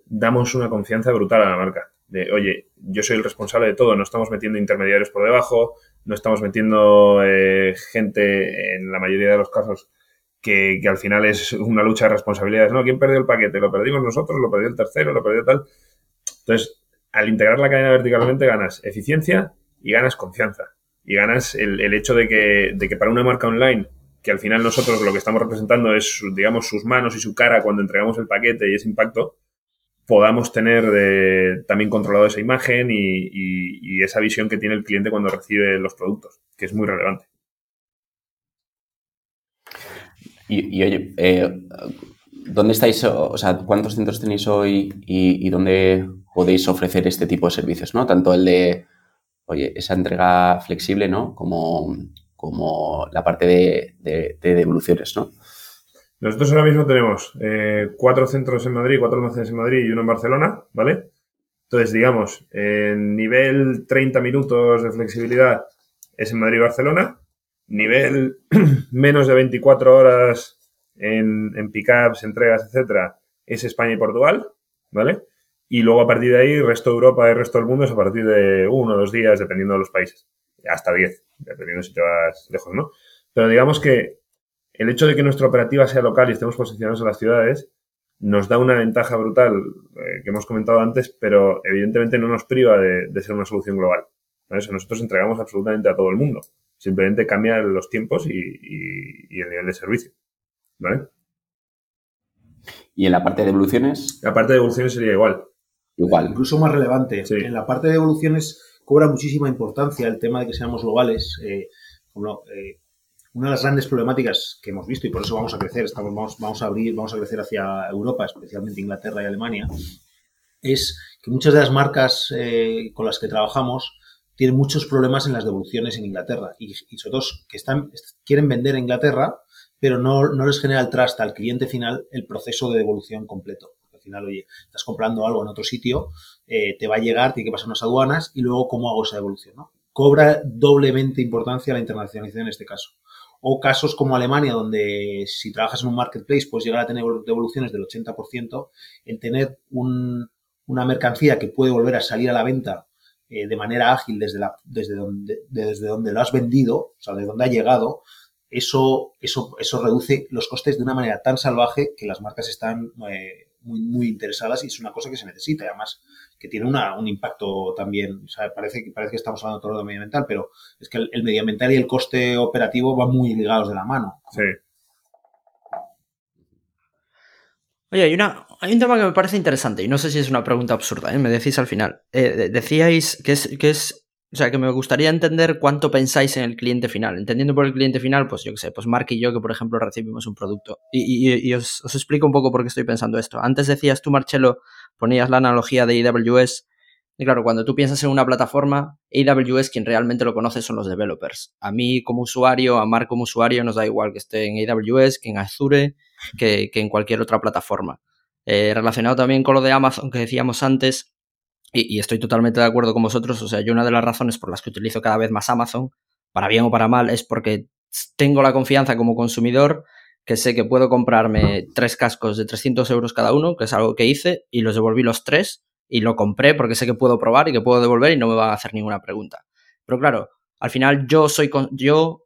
damos una confianza brutal a la marca. De, oye, yo soy el responsable de todo, no estamos metiendo intermediarios por debajo, no estamos metiendo eh, gente, en la mayoría de los casos, que, al final es una lucha de responsabilidades. ¿no? ¿Quién perdió el paquete? ¿Lo perdimos nosotros? ¿Lo perdió el tercero? ¿Lo perdió tal? Entonces, al integrar la cadena verticalmente ganas eficiencia y ganas confianza y ganas el, el hecho de que, de que para una marca online que al final nosotros lo que estamos representando es, digamos, sus manos y su cara cuando entregamos el paquete y ese impacto, podamos tener también controlado esa imagen y, esa visión que tiene el cliente cuando recibe los productos, que es muy relevante. Y, oye, eh, ¿dónde estáis, o sea, cuántos centros tenéis hoy y, y, dónde podéis ofrecer este tipo de servicios, ¿no? Tanto el de oye, esa entrega flexible, ¿no? Como, como la parte de, devoluciones, ¿no? Nosotros ahora mismo tenemos eh, cuatro centros en Madrid, cuatro almacenes en Madrid y uno en Barcelona, ¿vale? Entonces, digamos, en nivel 30 minutos de flexibilidad es en Madrid y Barcelona, nivel menos de 24 horas en, en pickups, entregas, etcétera, es España y Portugal, ¿vale? Y luego a partir de ahí, resto de Europa y resto del mundo es a partir de uno o dos días, dependiendo de los países. Hasta diez, dependiendo si te vas lejos, ¿no? Pero digamos que el hecho de que nuestra operativa sea local y estemos posicionados en las ciudades nos da una ventaja brutal eh, que hemos comentado antes, pero evidentemente no nos priva de, ser una solución global. nosotros entregamos absolutamente a todo el mundo. Simplemente cambian los tiempos y, y el nivel de servicio. ¿Vale? ¿Y en la parte de devoluciones? La parte de devoluciones sería igual. Igual. Incluso más relevante. Sí. En la parte de devoluciones cobra muchísima importancia el tema de que seamos globales. Eh, eh, una de las grandes problemáticas que hemos visto y por eso vamos a crecer, estamos, vamos, vamos a abrir, vamos a crecer hacia Europa, especialmente Inglaterra y Alemania, es que muchas de las marcas eh, con las que trabajamos tienen muchos problemas en las devoluciones en Inglaterra y, y sobre todo que están, quieren vender a Inglaterra, pero no, no les genera el trust al cliente final el proceso de devolución completo. Final, oye, estás comprando algo en otro sitio, eh, te va a llegar, tiene que pasar unas aduanas y luego cómo hago esa devolución. ¿no? Cobra doblemente importancia la internacionalización en este caso. O casos como Alemania, donde si trabajas en un marketplace puedes llegar a tener devoluciones del 80%, el tener un, una mercancía que puede volver a salir a la venta eh, de manera ágil desde, desde, donde, desde donde lo has vendido, o sea, de donde ha llegado, eso, eso, eso reduce los costes de una manera tan salvaje que las marcas están eh, muy, muy interesadas y es una cosa que se necesita. Y además, que tiene una, un impacto también, o sea, parece, parece que estamos hablando todo de medioambiental, pero es que el, el medioambiental y el coste operativo van muy ligados de la mano. Sí. Oye, hay, una, hay un tema que me parece interesante y no sé si es una pregunta absurda, ¿eh? me decís al final. Eh, decíais que es, que es, o sea, que me gustaría entender cuánto pensáis en el cliente final. Entendiendo por el cliente final, pues yo qué sé, pues Mark y yo que por ejemplo recibimos un producto. Y, os, os, explico un poco por qué estoy pensando esto. Antes decías tú, Marcelo, ponías la analogía de AWS. Y claro, cuando tú piensas en una plataforma, AWS quien realmente lo conoce son los developers. A mí como usuario, a Mark como usuario, nos da igual que esté en AWS, que en Azure, que, que en cualquier otra plataforma. Eh, relacionado también con lo de Amazon que decíamos antes, y, estoy totalmente de acuerdo con vosotros, o sea, yo una de las razones por las que utilizo cada vez más Amazon, para bien o para mal, es porque tengo la confianza como consumidor que sé que puedo comprarme tres cascos de 300 euros cada uno, que es algo que hice, y los devolví los tres, y lo compré porque sé que puedo probar y que puedo devolver y no me van a hacer ninguna pregunta. Pero claro, al final yo soy con, yo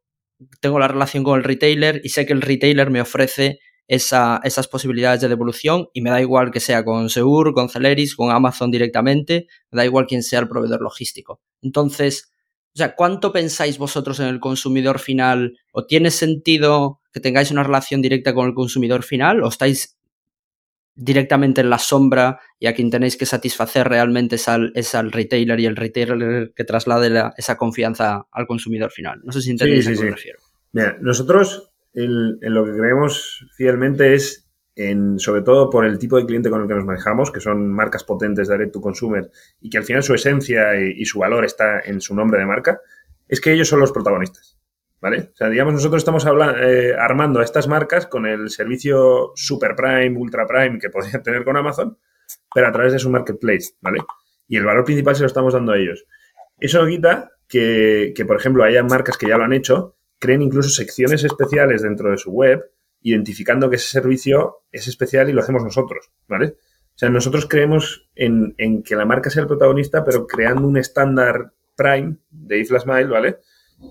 tengo la relación con el retailer y sé que el retailer me ofrece esa, esas posibilidades de devolución y me da igual que sea con Seur, con Celeris, con Amazon directamente, me da igual quién sea el proveedor logístico. Entonces, o sea, ¿cuánto pensáis vosotros en el consumidor final? ¿O tiene sentido que tengáis una relación directa con el consumidor final? ¿O estáis directamente en la sombra y a quien tenéis que satisfacer realmente es al, es al retailer y el retailer que traslade la, esa confianza al consumidor final? No sé si entendéis sí, sí, a qué sí. me refiero. Mira, nosotros el, en lo que creemos fielmente es en, sobre todo por el tipo de cliente con el que nos manejamos, que son marcas potentes de direct to consumer y que al final su esencia y, su valor está en su nombre de marca, es que ellos son los protagonistas. ¿Vale? O sea, digamos, nosotros estamos eh, armando a estas marcas con el servicio Super Prime, Ultra Prime que podrían tener con Amazon, pero a través de su marketplace, ¿vale? Y el valor principal se lo estamos dando a ellos. Eso quita que, que, por ejemplo, haya marcas que ya lo han hecho, creen incluso secciones especiales dentro de su web, identificando que ese servicio es especial y lo hacemos nosotros, ¿vale? O sea, nosotros creemos en, en que la marca sea el protagonista, pero creando un estándar Prime de If Last Mile, ¿vale?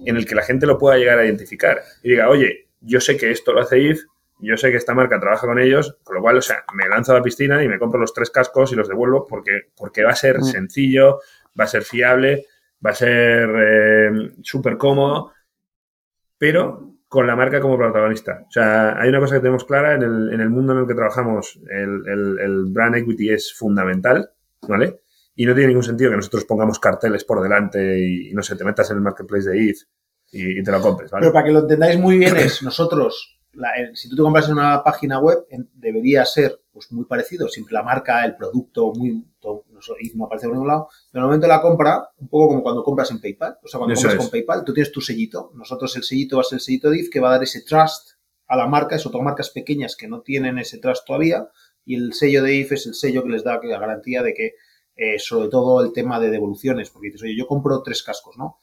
En el que la gente lo pueda llegar a identificar y diga, oye, yo sé que esto lo hace If, yo sé que esta marca trabaja con ellos, con lo cual, o sea, me lanzo a la piscina y me compro los tres cascos y los devuelvo porque, porque va a ser mm. sencillo, va a ser fiable, va a ser eh, súper cómodo, pero con la marca como protagonista. O sea, hay una cosa que tenemos clara en el, en el mundo en el que trabajamos, el, el, brand equity es fundamental, ¿vale? Y no tiene ningún sentido que nosotros pongamos carteles por delante y, no sé, te metas en el marketplace de ETH y, te lo compres, ¿vale? Pero para que lo entendáis muy bien es, nosotros, la, si tú te compras en una página web, debería ser pues muy parecido, siempre la marca, el producto, muy, todo, no, aparece por ningún lado, pero en el momento de la compra, un poco como cuando compras en PayPal, o sea, cuando Eso compras es. con PayPal, tú tienes tu sellito, nosotros el sellito va a ser el sellito de IF que va a dar ese trust a la marca, eso son marcas pequeñas que no tienen ese trust todavía, y el sello de IF es el sello que les da la garantía de que, eh, sobre todo el tema de devoluciones, porque dices, oye, yo compro tres cascos, ¿no?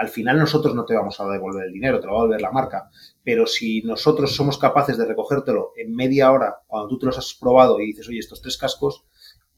Al final nosotros no te vamos a devolver el dinero, te lo va a devolver la marca. Pero si nosotros somos capaces de recogértelo en media hora, cuando tú te los has probado y dices, oye, estos tres cascos,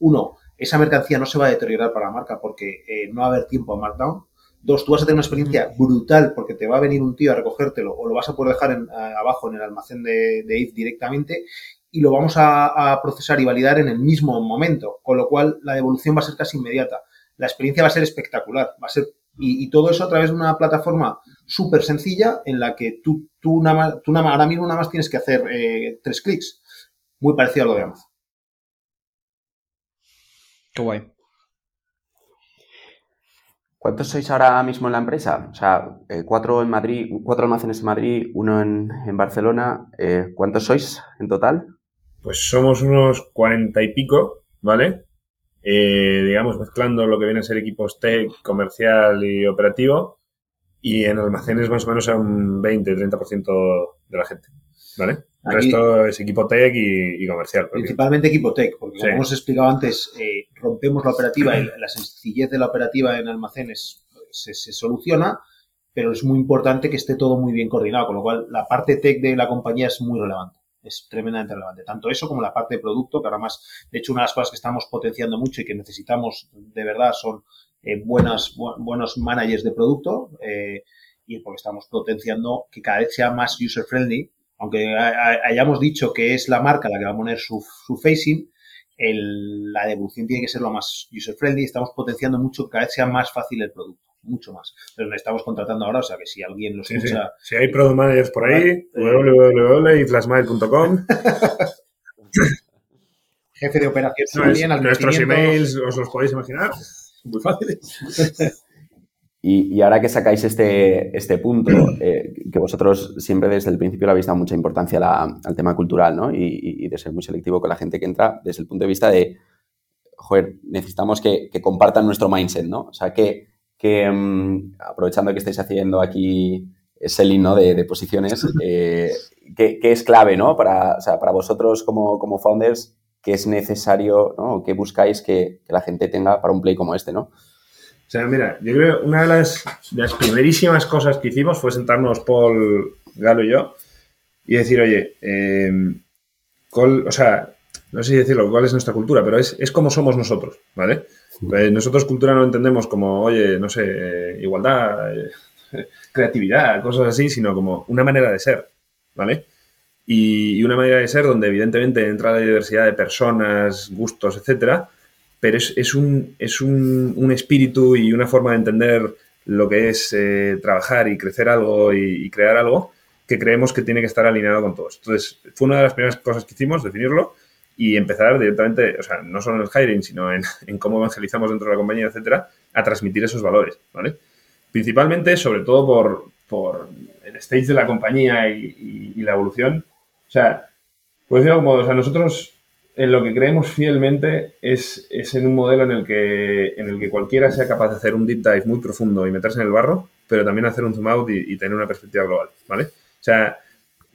uno, esa mercancía no se va a deteriorar para la marca porque eh, no va a haber tiempo a markdown. Dos, tú vas a tener una experiencia brutal porque te va a venir un tío a recogértelo o lo vas a poder dejar en, a, abajo en el almacén de, de IF directamente y lo vamos a, a procesar y validar en el mismo momento, con lo cual la devolución va a ser casi inmediata. La experiencia va a ser espectacular, va a ser y, y, todo eso a través de una plataforma súper sencilla en la que tú, tú, nada más, tú nada más, ahora mismo nada más tienes que hacer eh, tres clics. muy parecido a lo de Amazon. Qué guay. ¿Cuántos sois ahora mismo en la empresa? O sea, eh, cuatro en Madrid, cuatro almacenes en Madrid, uno en, Barcelona. Eh, ¿Cuántos sois en total? Pues somos unos cuarenta y pico, ¿vale? Eh, digamos, mezclando lo que viene a ser equipos tech, comercial y operativo. Y en almacenes más o menos a un 20-30% de la gente, ¿vale? El resto es equipo tech y, comercial. Principalmente equipo tech, porque como hemos explicado antes, eh, rompemos la operativa y la sencillez de la operativa en almacenes se, se, soluciona, pero es muy importante que esté todo muy bien coordinado, con lo cual la parte tech de la compañía es muy relevante. Es tremendamente relevante. Tanto eso como la parte de producto, que ahora más, de hecho, una de las cosas que estamos potenciando mucho y que necesitamos de verdad son eh, buenas, buenos managers de producto, eh, y porque estamos potenciando que cada vez sea más user friendly aunque hayamos dicho que es la marca la que va a poner su, facing, la devolución tiene que ser lo más user-friendly. Estamos potenciando mucho que cada vez sea más fácil el producto, mucho más. Pero nos estamos contratando ahora, o sea que si alguien lo escucha... Si hay product managers por ahí, www.iflashmile.com Jefe de operaciones también, Nuestros emails, os los podéis imaginar, muy fáciles. Y, ahora que sacáis este, este punto, eh, que vosotros siempre desde el principio le habéis dado mucha importancia al tema cultural, ¿no? Y, de ser muy selectivo con la gente que entra, desde el punto de vista de, joder, necesitamos que, compartan nuestro mindset, ¿no? O sea, que, que mm, aprovechando que estáis haciendo aquí selling, ¿no? De, posiciones, eh, ¿qué, es clave, ¿no? Para, para vosotros como, como founders, ¿qué es necesario, ¿no? ¿Qué buscáis que, que la gente tenga para un play como este, ¿no? O sea, mira, yo creo que una de las, primerísimas cosas que hicimos fue sentarnos Paul, Galo y yo y decir, oye, em, o sea, no sé si decirlo, cuál es nuestra cultura, pero es, es como somos nosotros, ¿vale? Pues nosotros cultura no entendemos como, oye, no sé, eh, igualdad, eh, creatividad, cosas así, sino como una manera de ser, ¿vale? Y, y, una manera de ser donde evidentemente entra la diversidad de personas, gustos, etcétera, pero es, es, un, es un, un, espíritu y una forma de entender lo que es eh, trabajar y crecer algo y, crear algo que creemos que tiene que estar alineado con todos. Entonces, fue una de las primeras cosas que hicimos, definirlo y empezar directamente, o sea, no solo en el hiring, sino en, en cómo evangelizamos dentro de la compañía, etcétera, a transmitir esos valores, ¿vale? Principalmente, sobre todo por, por el stage de la compañía y, y, la evolución. O sea, pues decirlo como, o sea, nosotros en lo que creemos fielmente es, es, en un modelo en el, que, en el que cualquiera sea capaz de hacer un deep dive muy profundo y meterse en el barro, pero también hacer un zoom out y, tener una perspectiva global, ¿vale? O sea,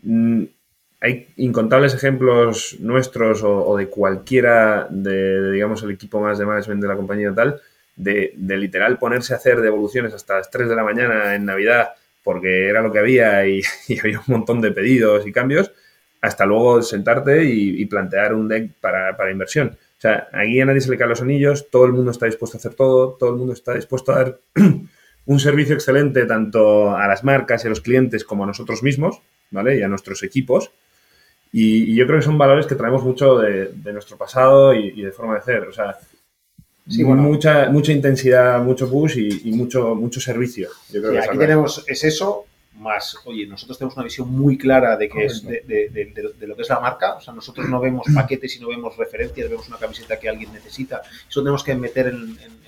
mm, hay incontables ejemplos nuestros o, de cualquiera de, digamos, el equipo más de management de la compañía tal, de, literal ponerse a hacer devoluciones hasta las 3 de la mañana en Navidad porque era lo que había y, había un montón de pedidos y cambios hasta luego sentarte y, plantear un deck para, inversión. O sea, aquí a nadie se le caen los anillos, todo el mundo está dispuesto a hacer todo, todo el mundo está dispuesto a dar un servicio excelente tanto a las marcas y a los clientes como a nosotros mismos, ¿vale? Y a nuestros equipos. Y, yo creo que son valores que traemos mucho de, nuestro pasado y, de forma de ser. O sea, mucha, mucha intensidad, mucho push y, mucho, mucho servicio. Yo creo aquí tenemos, es eso, más, oye, nosotros tenemos una visión muy clara de, que es, de, de, lo que es la marca, o sea, nosotros no vemos paquetes y no vemos referencias, vemos una camiseta que alguien necesita, eso tenemos que meter en, en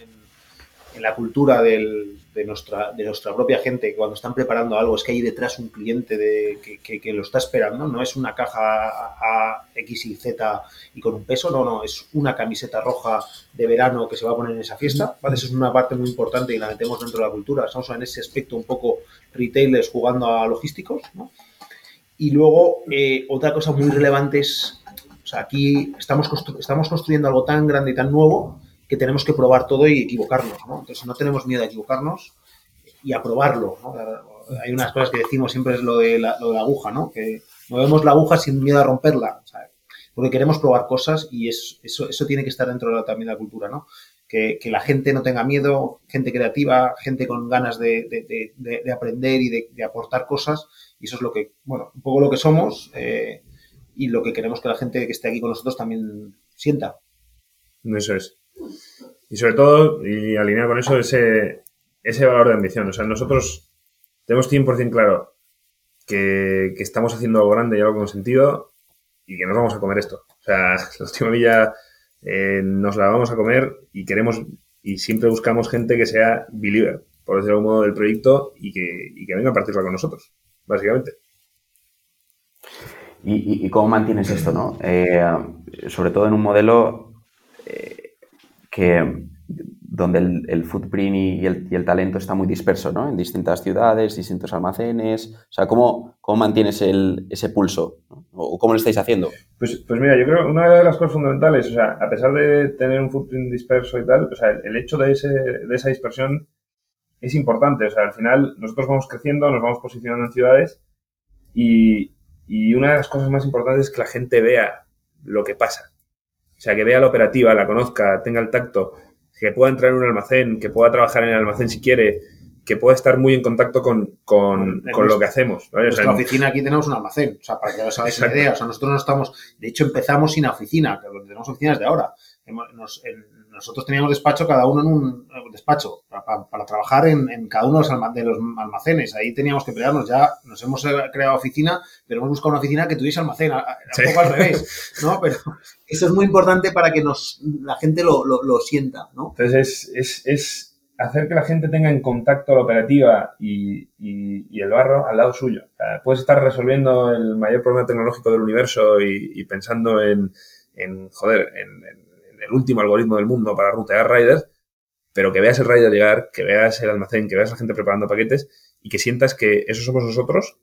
la cultura del, de, nuestra, de nuestra propia gente cuando están preparando algo es que hay detrás un cliente de, que, que, lo está esperando, no es una caja A, X y Z y con un peso, no, no, es una camiseta roja de verano que se va a poner en esa fiesta, ¿vale? Eso es una parte muy importante y la metemos dentro de la cultura, estamos en ese aspecto un poco retailers jugando a logísticos, ¿no? Y luego, eh, otra cosa muy relevante es, o sea, aquí estamos, estamos construyendo algo tan grande y tan nuevo que tenemos que probar todo y equivocarnos, ¿no? Entonces no tenemos miedo a equivocarnos y a probarlo, ¿no? Hay unas cosas que decimos siempre es lo de la, lo de la aguja, ¿no? Que movemos la aguja sin miedo a romperla, porque queremos probar cosas y es, eso, eso tiene que estar dentro de también de la cultura, ¿no? Que, que, la gente no tenga miedo, gente creativa, gente con ganas de, de, de, aprender y de, aportar cosas. Y eso es lo que, bueno, un poco lo que somos eh, y lo que queremos que la gente que esté aquí con nosotros también sienta. Eso es. Y sobre todo, y alineado con eso, ese, ese valor de ambición. O sea, nosotros tenemos 100% claro que, que, estamos haciendo algo grande y algo con sentido y que nos vamos a comer esto. O sea, la última milla eh, nos la vamos a comer y queremos y siempre buscamos gente que sea believer, por decirlo de algún modo, del proyecto y que, y que venga a partirla con nosotros, básicamente. ¿Y, cómo mantienes esto, no? Eh, sobre todo en un modelo eh, que donde el, footprint y el, talento está muy disperso, ¿no? En distintas ciudades, distintos almacenes. O sea, ¿cómo, cómo mantienes ese pulso? ¿O cómo lo estáis haciendo? Pues, pues mira, yo creo que una de las cosas fundamentales, o sea, a pesar de tener un footprint disperso y tal, o sea, el, hecho de, ese, de esa dispersión es importante. O sea, al final nosotros vamos creciendo, nos vamos posicionando en ciudades y, y una de las cosas más importantes es que la gente vea lo que pasa. O sea, que vea la operativa, la conozca, tenga el tacto, que pueda entrar en un almacén, que pueda trabajar en el almacén si quiere, que pueda estar muy en contacto con, con, lo que hacemos. En nuestra oficina aquí tenemos un almacén, o sea, para que os hagáis una idea. O sea, nosotros no estamos, de hecho empezamos sin oficina, tenemos oficinas de ahora. Nos, nosotros teníamos despacho cada uno en un despacho para, trabajar en, cada uno de los, almacenes. Ahí teníamos que pelearnos. Ya nos hemos eh, creado oficina, pero hemos buscado una oficina que tuviese almacén. Un poco al revés, ¿no? Pero eso es muy importante para que nos, la gente lo, sienta, ¿no? Entonces es, es, hacer que la gente tenga en contacto la operativa y, el barro al lado suyo. puedes estar resolviendo el mayor problema tecnológico del universo y, pensando en, en joder, en el último algoritmo del mundo para rutear riders, pero que veas el rider llegar, que veas el almacén, que veas a la gente preparando paquetes y que sientas que eso somos nosotros,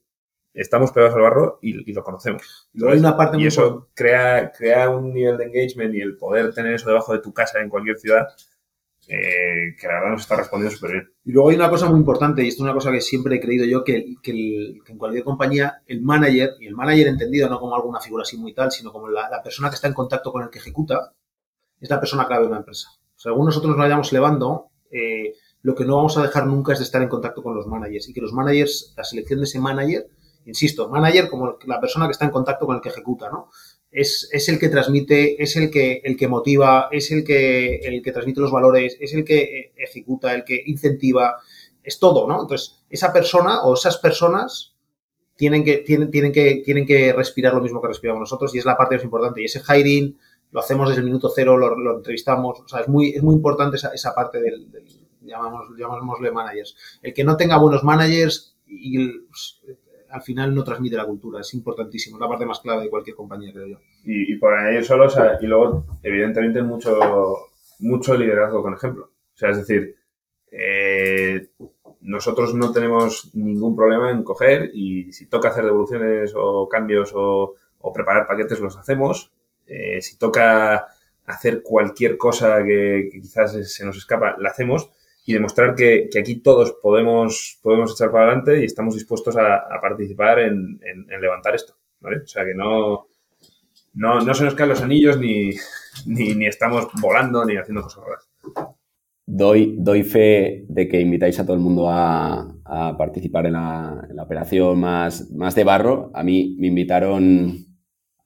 estamos pegados al barro y, lo conocemos. Y, hay una parte y eso crea, crea un nivel de engagement y el poder tener eso debajo de tu casa en cualquier ciudad eh, que la verdad nos está respondiendo súper bien. Y luego hay una cosa muy importante, y esto es una cosa que siempre he creído yo, que, que, en cualquier compañía el manager, y el manager entendido no como alguna figura así muy tal, sino como la, la persona que está en contacto con el que ejecuta, es la persona clave de una empresa. Según nosotros nos vayamos elevando, eh, lo que no vamos a dejar nunca es de estar en contacto con los managers y que los managers, la selección de ese manager, insisto, manager como la persona que está en contacto con el que ejecuta, ¿no? Es, es, el que transmite, es el que, el que motiva, es el que, el que transmite los valores, es el que eh, ejecuta, el que incentiva, es todo, ¿no? Entonces, esa persona o esas personas tienen que, tienen, tienen que, tienen que respirar lo mismo que respiramos nosotros y es la parte más importante. Y ese hiring, lo hacemos desde el minuto cero, lo, entrevistamos, o sea, es muy, es muy importante esa, esa parte del, llamamos, llamémosle managers. El que no tenga buenos managers y pues, al final no transmite la cultura, es importantísimo, es la parte más clave de cualquier compañía, creo yo. Y, por añadir solo, o sea, y luego, evidentemente, mucho, mucho liderazgo con ejemplo. O sea, es decir, eh, nosotros no tenemos ningún problema en coger y si toca hacer devoluciones o cambios o preparar paquetes, los hacemos eh, si toca hacer cualquier cosa que, quizás se nos escapa, la hacemos y demostrar que, aquí todos podemos, podemos echar para adelante y estamos dispuestos a, participar en, levantar esto. O sea, que no, no, se nos caen los anillos ni, ni, estamos volando ni haciendo cosas raras. Doy, doy fe de que invitáis a todo el mundo a, participar en la, en la, operación más, más de barro. A mí me invitaron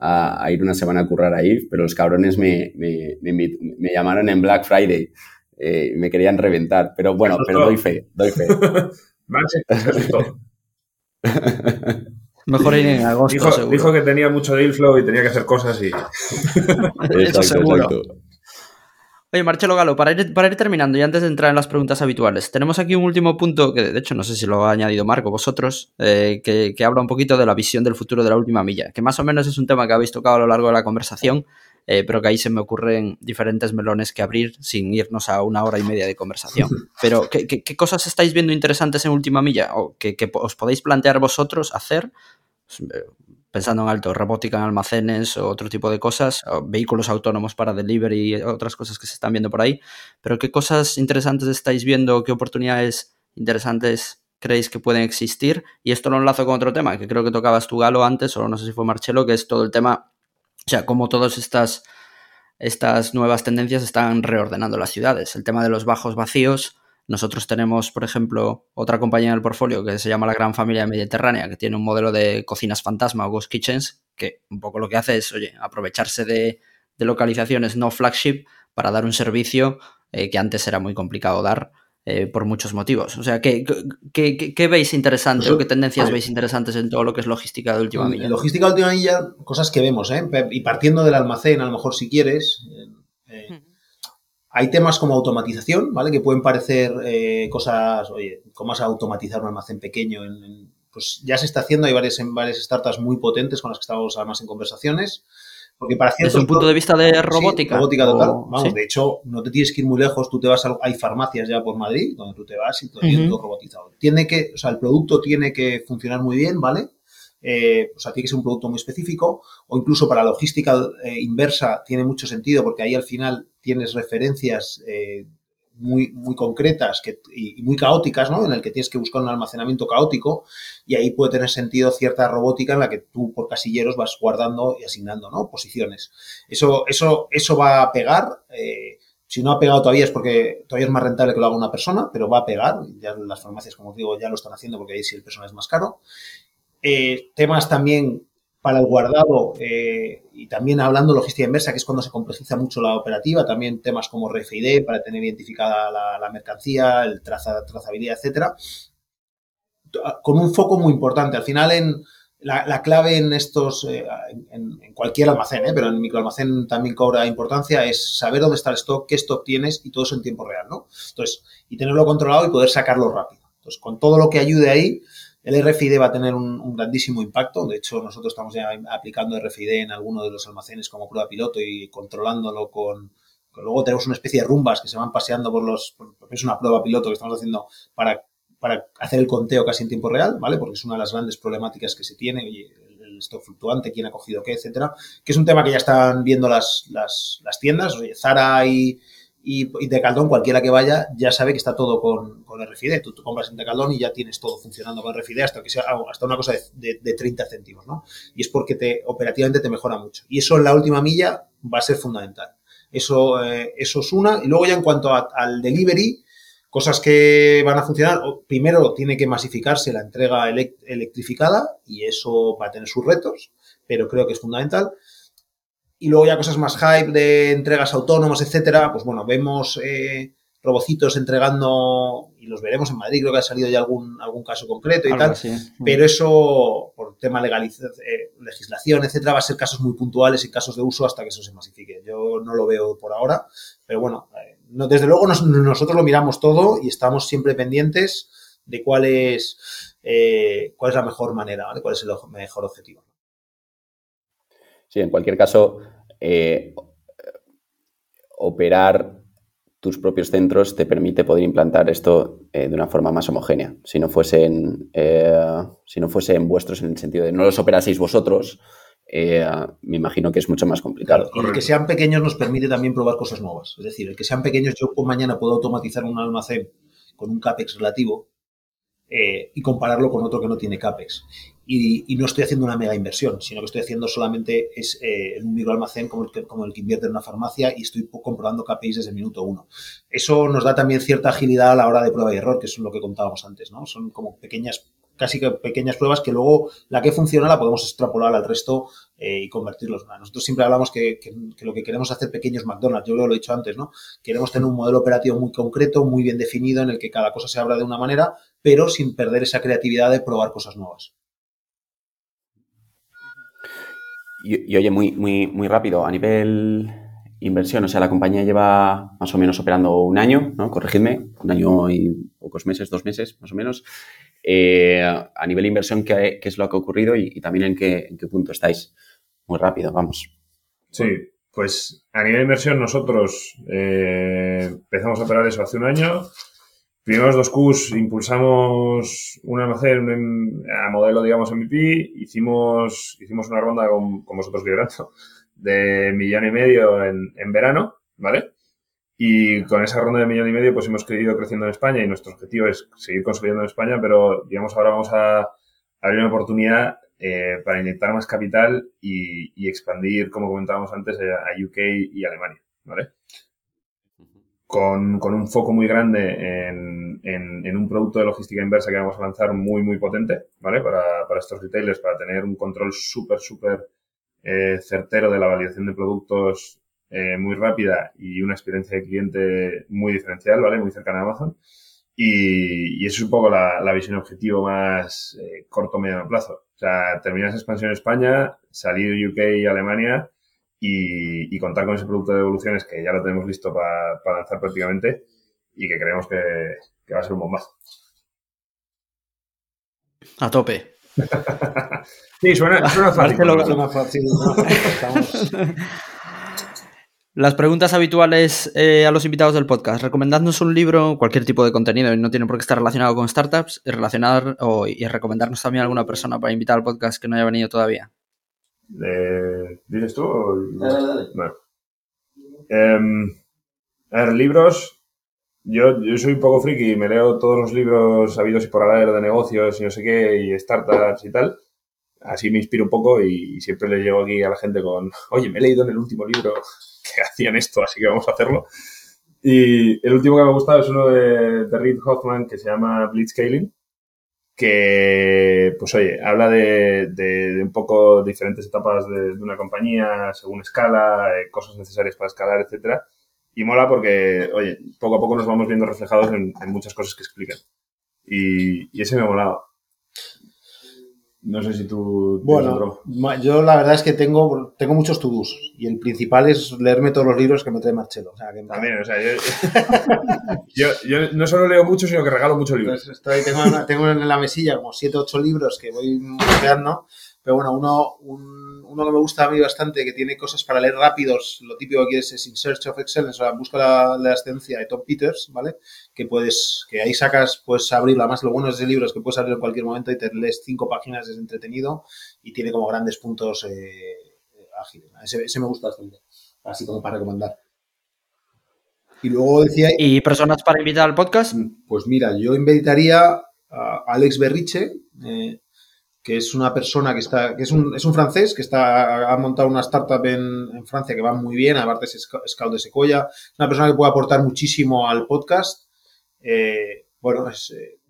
a, ir una semana a currar ahí, pero los cabrones me, me, me, llamaron en Black Friday. Eh, me querían reventar, pero bueno, pero doy fe, doy fe. Mejor ir en agosto. Dijo, seguro. dijo, que tenía mucho deal flow y tenía que hacer cosas y. Eso seguro. Oye, Marcelo Galo, para ir, para ir terminando y antes de entrar en las preguntas habituales, tenemos aquí un último punto que de hecho no sé si lo ha añadido Marco, vosotros, eh, que, habla un poquito de la visión del futuro de la última milla, que más o menos es un tema que habéis tocado a lo largo de la conversación, eh, pero que ahí se me ocurren diferentes melones que abrir sin irnos a una hora y media de conversación. Pero, ¿qué, qué, cosas estáis viendo interesantes en última milla o que, que os podéis plantear vosotros hacer? Pensando en alto, robótica en almacenes o otro tipo de cosas, vehículos autónomos para delivery y otras cosas que se están viendo por ahí. Pero ¿qué cosas interesantes estáis viendo? ¿Qué oportunidades interesantes creéis que pueden existir? Y esto lo enlazo con otro tema, que creo que tocabas tú, Galo, antes, o no sé si fue Marcelo, que es todo el tema, o sea, cómo todas estas, estas nuevas tendencias están reordenando las ciudades. El tema de los bajos vacíos, nosotros tenemos, por ejemplo, otra compañía en el portfolio que se llama la Gran Familia Mediterránea, que tiene un modelo de cocinas fantasma o ghost kitchens, que un poco lo que hace es, oye, aprovecharse de, localizaciones no flagship para dar un servicio eh, que antes era muy complicado dar eh, por muchos motivos. O sea, ¿qué, qué, veis interesante pues o qué tendencias veis interesantes en todo lo que es logística de última milla? En logística de última milla, cosas que vemos, ¿eh? Y partiendo del almacén, a lo mejor si quieres, eh, hmm. Hay temas como automatización, ¿vale? Que pueden parecer cosas, oye, ¿cómo vas a automatizar un almacén pequeño? pues ya se está haciendo, hay varias, varias startups muy potentes con las que estamos además en conversaciones. Porque para Desde un punto de vista de robótica. robótica total. Vamos, de hecho, no te tienes que ir muy lejos. Tú te vas a, hay farmacias ya por Madrid donde tú te vas y todo, todo robotizado. Tiene que, o sea, el producto tiene que funcionar muy bien, ¿vale? Eh, o sea, tiene que ser un producto muy específico, o incluso para logística eh, inversa tiene mucho sentido porque ahí al final tienes referencias eh, muy, muy concretas y, muy caóticas, ¿no? En el que tienes que buscar un almacenamiento caótico y ahí puede tener sentido cierta robótica en la que tú por casilleros vas guardando y asignando, ¿no? Posiciones. Eso, eso, eso va a pegar. Eh, si no ha pegado todavía es porque todavía es más rentable que lo haga una persona, pero va a pegar. Ya las farmacias, como os digo, ya lo están haciendo porque ahí sí el personal es más caro. Eh, temas también para el guardado eh, y también hablando logística inversa, que es cuando se complejiza mucho la operativa, también temas como RFID para tener identificada la, mercancía, el traza, trazabilidad, etcétera, con un foco muy importante. Al final, en la, clave en estos, eh, en, cualquier almacén, eh, pero en microalmacén también cobra importancia, es saber dónde está el stock, qué stock tienes y todo eso en tiempo real, ¿no? Entonces, y tenerlo controlado y poder sacarlo rápido. Entonces, con todo lo que ayude ahí, el RFID va a tener un, grandísimo impacto. De hecho, nosotros estamos ya aplicando RFID en alguno de los almacenes como prueba piloto y controlándolo con, Luego tenemos una especie de rumbas que se van paseando por los... Es una prueba piloto que estamos haciendo para, para hacer el conteo casi en tiempo real, ¿vale? Porque es una de las grandes problemáticas que se tiene, el stock fluctuante, quién ha cogido qué, etcétera. Que es un tema que ya están viendo las, las, las tiendas. Zara y, y, y Decathlon, cualquiera que vaya, ya sabe que está todo con, con RFID. Tú, tú, compras en Decathlon y ya tienes todo funcionando con RFID hasta que sea hasta una cosa de, de, 30 céntimos, ¿no? Y es porque te, operativamente te mejora mucho. Y eso en la última milla va a ser fundamental. Eso, eh, eso es una. Y luego ya en cuanto al delivery, cosas que van a funcionar. Primero tiene que masificarse la entrega electrificada y eso va a tener sus retos, pero creo que es fundamental y luego ya cosas más hype de entregas autónomas, etcétera, pues bueno, vemos eh, robocitos entregando, y los veremos en Madrid, creo que ha salido ya algún, algún caso concreto y tal, pero eso, por tema de eh, legislación, etcétera, va a ser casos muy puntuales y casos de uso hasta que eso se masifique. Yo no lo veo por ahora, pero bueno, eh, no, desde luego nosotros lo miramos todo y estamos siempre pendientes de cuál es, cuál es la mejor manera, ¿vale? cuál es el mejor objetivo. Sí, en cualquier caso, eh, operar tus propios centros te permite poder implantar esto eh, de una forma más homogénea. Si no fuesen, eh, si no fuesen vuestros en el sentido de no los operaseis vosotros, me imagino que es mucho más complicado. Y el que sean pequeños nos permite también probar cosas nuevas. Es decir, el que sean pequeños, yo mañana puedo automatizar un almacén con un CAPEX relativo y compararlo con otro que no tiene CAPEX. Y, no estoy haciendo una mega inversión, sino que estoy haciendo solamente es, eh, un microalmacén como el, que, como el que invierte en una farmacia y estoy comprobando KPIs desde el minuto uno. Eso nos da también cierta agilidad a la hora de prueba y error, que es lo que contábamos antes, ¿no? Son como pequeñas casi que pequeñas pruebas que luego la que funciona la podemos extrapolar al resto eh, y convertirlos. Nosotros siempre hablamos que, lo que queremos hacer pequeños McDonald's, yo lo he dicho antes, ¿no? Queremos tener un modelo operativo muy concreto, muy bien definido, en el que cada cosa se abra de una manera, pero sin perder esa creatividad de probar cosas nuevas. Y, oye, muy, muy, muy rápido, a nivel inversión, o sea, la compañía lleva más o menos operando un año, ¿no? Corregidme, un año y pocos meses, dos meses más o menos. Eh, a nivel inversión, ¿qué, es lo que ha ocurrido y, también en qué, en qué, punto estáis? Muy rápido, vamos. Sí, pues a nivel inversión nosotros eh, empezamos a operar eso hace un año. Primeros dos Qs impulsamos un almacén a modelo, digamos, MVP. Hicimos, hicimos una ronda con, con vosotros liderando de millón y medio en, en verano, ¿vale? Y con esa ronda de millón y medio, pues hemos ido creciendo en España y nuestro objetivo es seguir consolidando en España, pero digamos ahora vamos a abrir una oportunidad eh, para inyectar más capital y, expandir, como comentábamos antes, a, UK y Alemania, ¿vale? Con, con, un foco muy grande en, en, un producto de logística inversa que vamos a lanzar muy, muy potente, ¿vale? Para, para estos retailers, para tener un control súper, súper eh, certero de la validación de productos eh, muy rápida y una experiencia de cliente muy diferencial, ¿vale? Muy cercana a Amazon. Y, y eso es un poco la, la visión objetivo más eh, corto medio plazo. O sea, terminar esa expansión en España, salir UK y Alemania y, y, contar con ese producto de evoluciones que ya lo tenemos listo para, para lanzar prácticamente y que creemos que, que va a ser un bombazo. A tope. sí, suena, suena fácil. Suena fácil, ¿no? Estamos- Las preguntas habituales eh, a los invitados del podcast. Recomendadnos un libro, cualquier tipo de contenido, y no tiene por qué estar relacionado con startups, y relacionar o, y recomendarnos también a alguna persona para invitar al podcast que no haya venido todavía. Eh, ¿Dices tú? o- Bueno. Em, a ver, libros. Yo, yo soy un poco friki y me leo todos los libros habidos y por haber de negocios y no sé qué, y startups y tal. Así me inspiro un poco y, y siempre le llego aquí a la gente con, oye, me he leído en el último libro que hacían esto, así que vamos a hacerlo. Y el último que me ha gustado es uno de, de Reid Hoffman que se llama Blitzscaling, que, pues oye, habla de, de- de un poco diferentes etapas de, una compañía, según escala, eh, cosas necesarias para escalar, etcétera. Y mola porque, oye, poco a poco nos vamos viendo reflejados en, en muchas cosas que explican. Y, y ese me ha molado. No sé si tú... Bueno, yo la verdad es que tengo, tengo muchos to-dos y el principal es leerme todos los libros que me trae Marcelo. O sea, que También, o sea, yo, yo, yo no solo leo mucho, sino que regalo muchos libros. Estoy, tengo, una- tengo en la mesilla como 7 o 8 libros que voy creando, pero bueno, uno, un- uno que me gusta a mí bastante, que tiene cosas para leer rápidos, lo típico que quieres es In Search of Excellence, o sea, busca la, la excelencia de Tom Peters, ¿vale? Que puedes, que ahí sacas, puedes abrirlo, además lo bueno de ese libro es que puedes abrirlo en cualquier momento y te lees cinco páginas, es entretenido y tiene como grandes puntos eh, ágiles. Ese, ese me gusta bastante, así como para recomendar. Y luego decía, ¿Y personas para invitar al podcast? pues mira, yo invitaría a Alex Berriche, eh, que es una persona que está, que es un, es un francés que está, ha montado una startup en, en Francia que va muy bien, aparte es sc- scout de Sequoia, es una persona que puede aportar muchísimo al podcast. Eh, bueno, es, eh,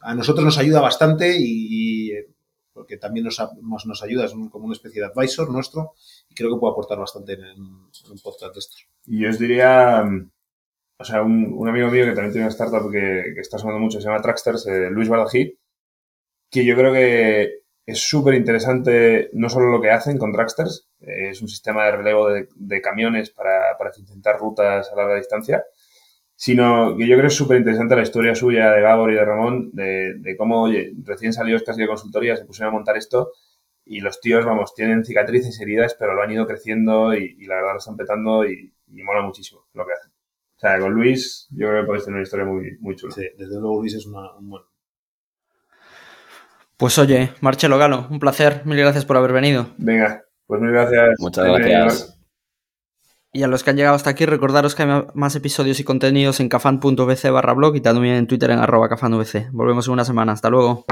a nosotros nos ayuda bastante y, y, eh, porque también nos, nos, nos ayuda, es un- como una especie de advisor nuestro y creo que puede aportar bastante en, en un podcast de estos. Y yo os diría, mm, o sea, un, un amigo mío que también tiene una startup que, que está sonando mucho, se llama Tracksters, eh, Luis Badají, que yo creo que es súper interesante no solo lo que hacen con Tracksters, eh, es un sistema de relevo de, de camiones para, para eficientar rutas a larga distancia, sino que yo creo que es súper interesante la historia suya de Gabor y de Ramón, de, de cómo, oye, recién salidos casi de consultoría, se pusieron a montar esto y los tíos, vamos, tienen cicatrices, heridas, pero lo han ido creciendo y, y la verdad lo están petando y, y mola muchísimo lo que hacen. O sea, con Luis yo creo que podéis tener una historia muy, muy chula. Sí, desde luego Luis es una, un buen. Pues oye, Marcelo Galo, un placer, mil gracias por haber venido. Venga, pues mil gracias. Muchas gracias. Y a los que han llegado hasta aquí, recordaros que hay más episodios y contenidos en cafan.vc barra blog y también en Twitter en arroba. Volvemos en una semana, hasta luego.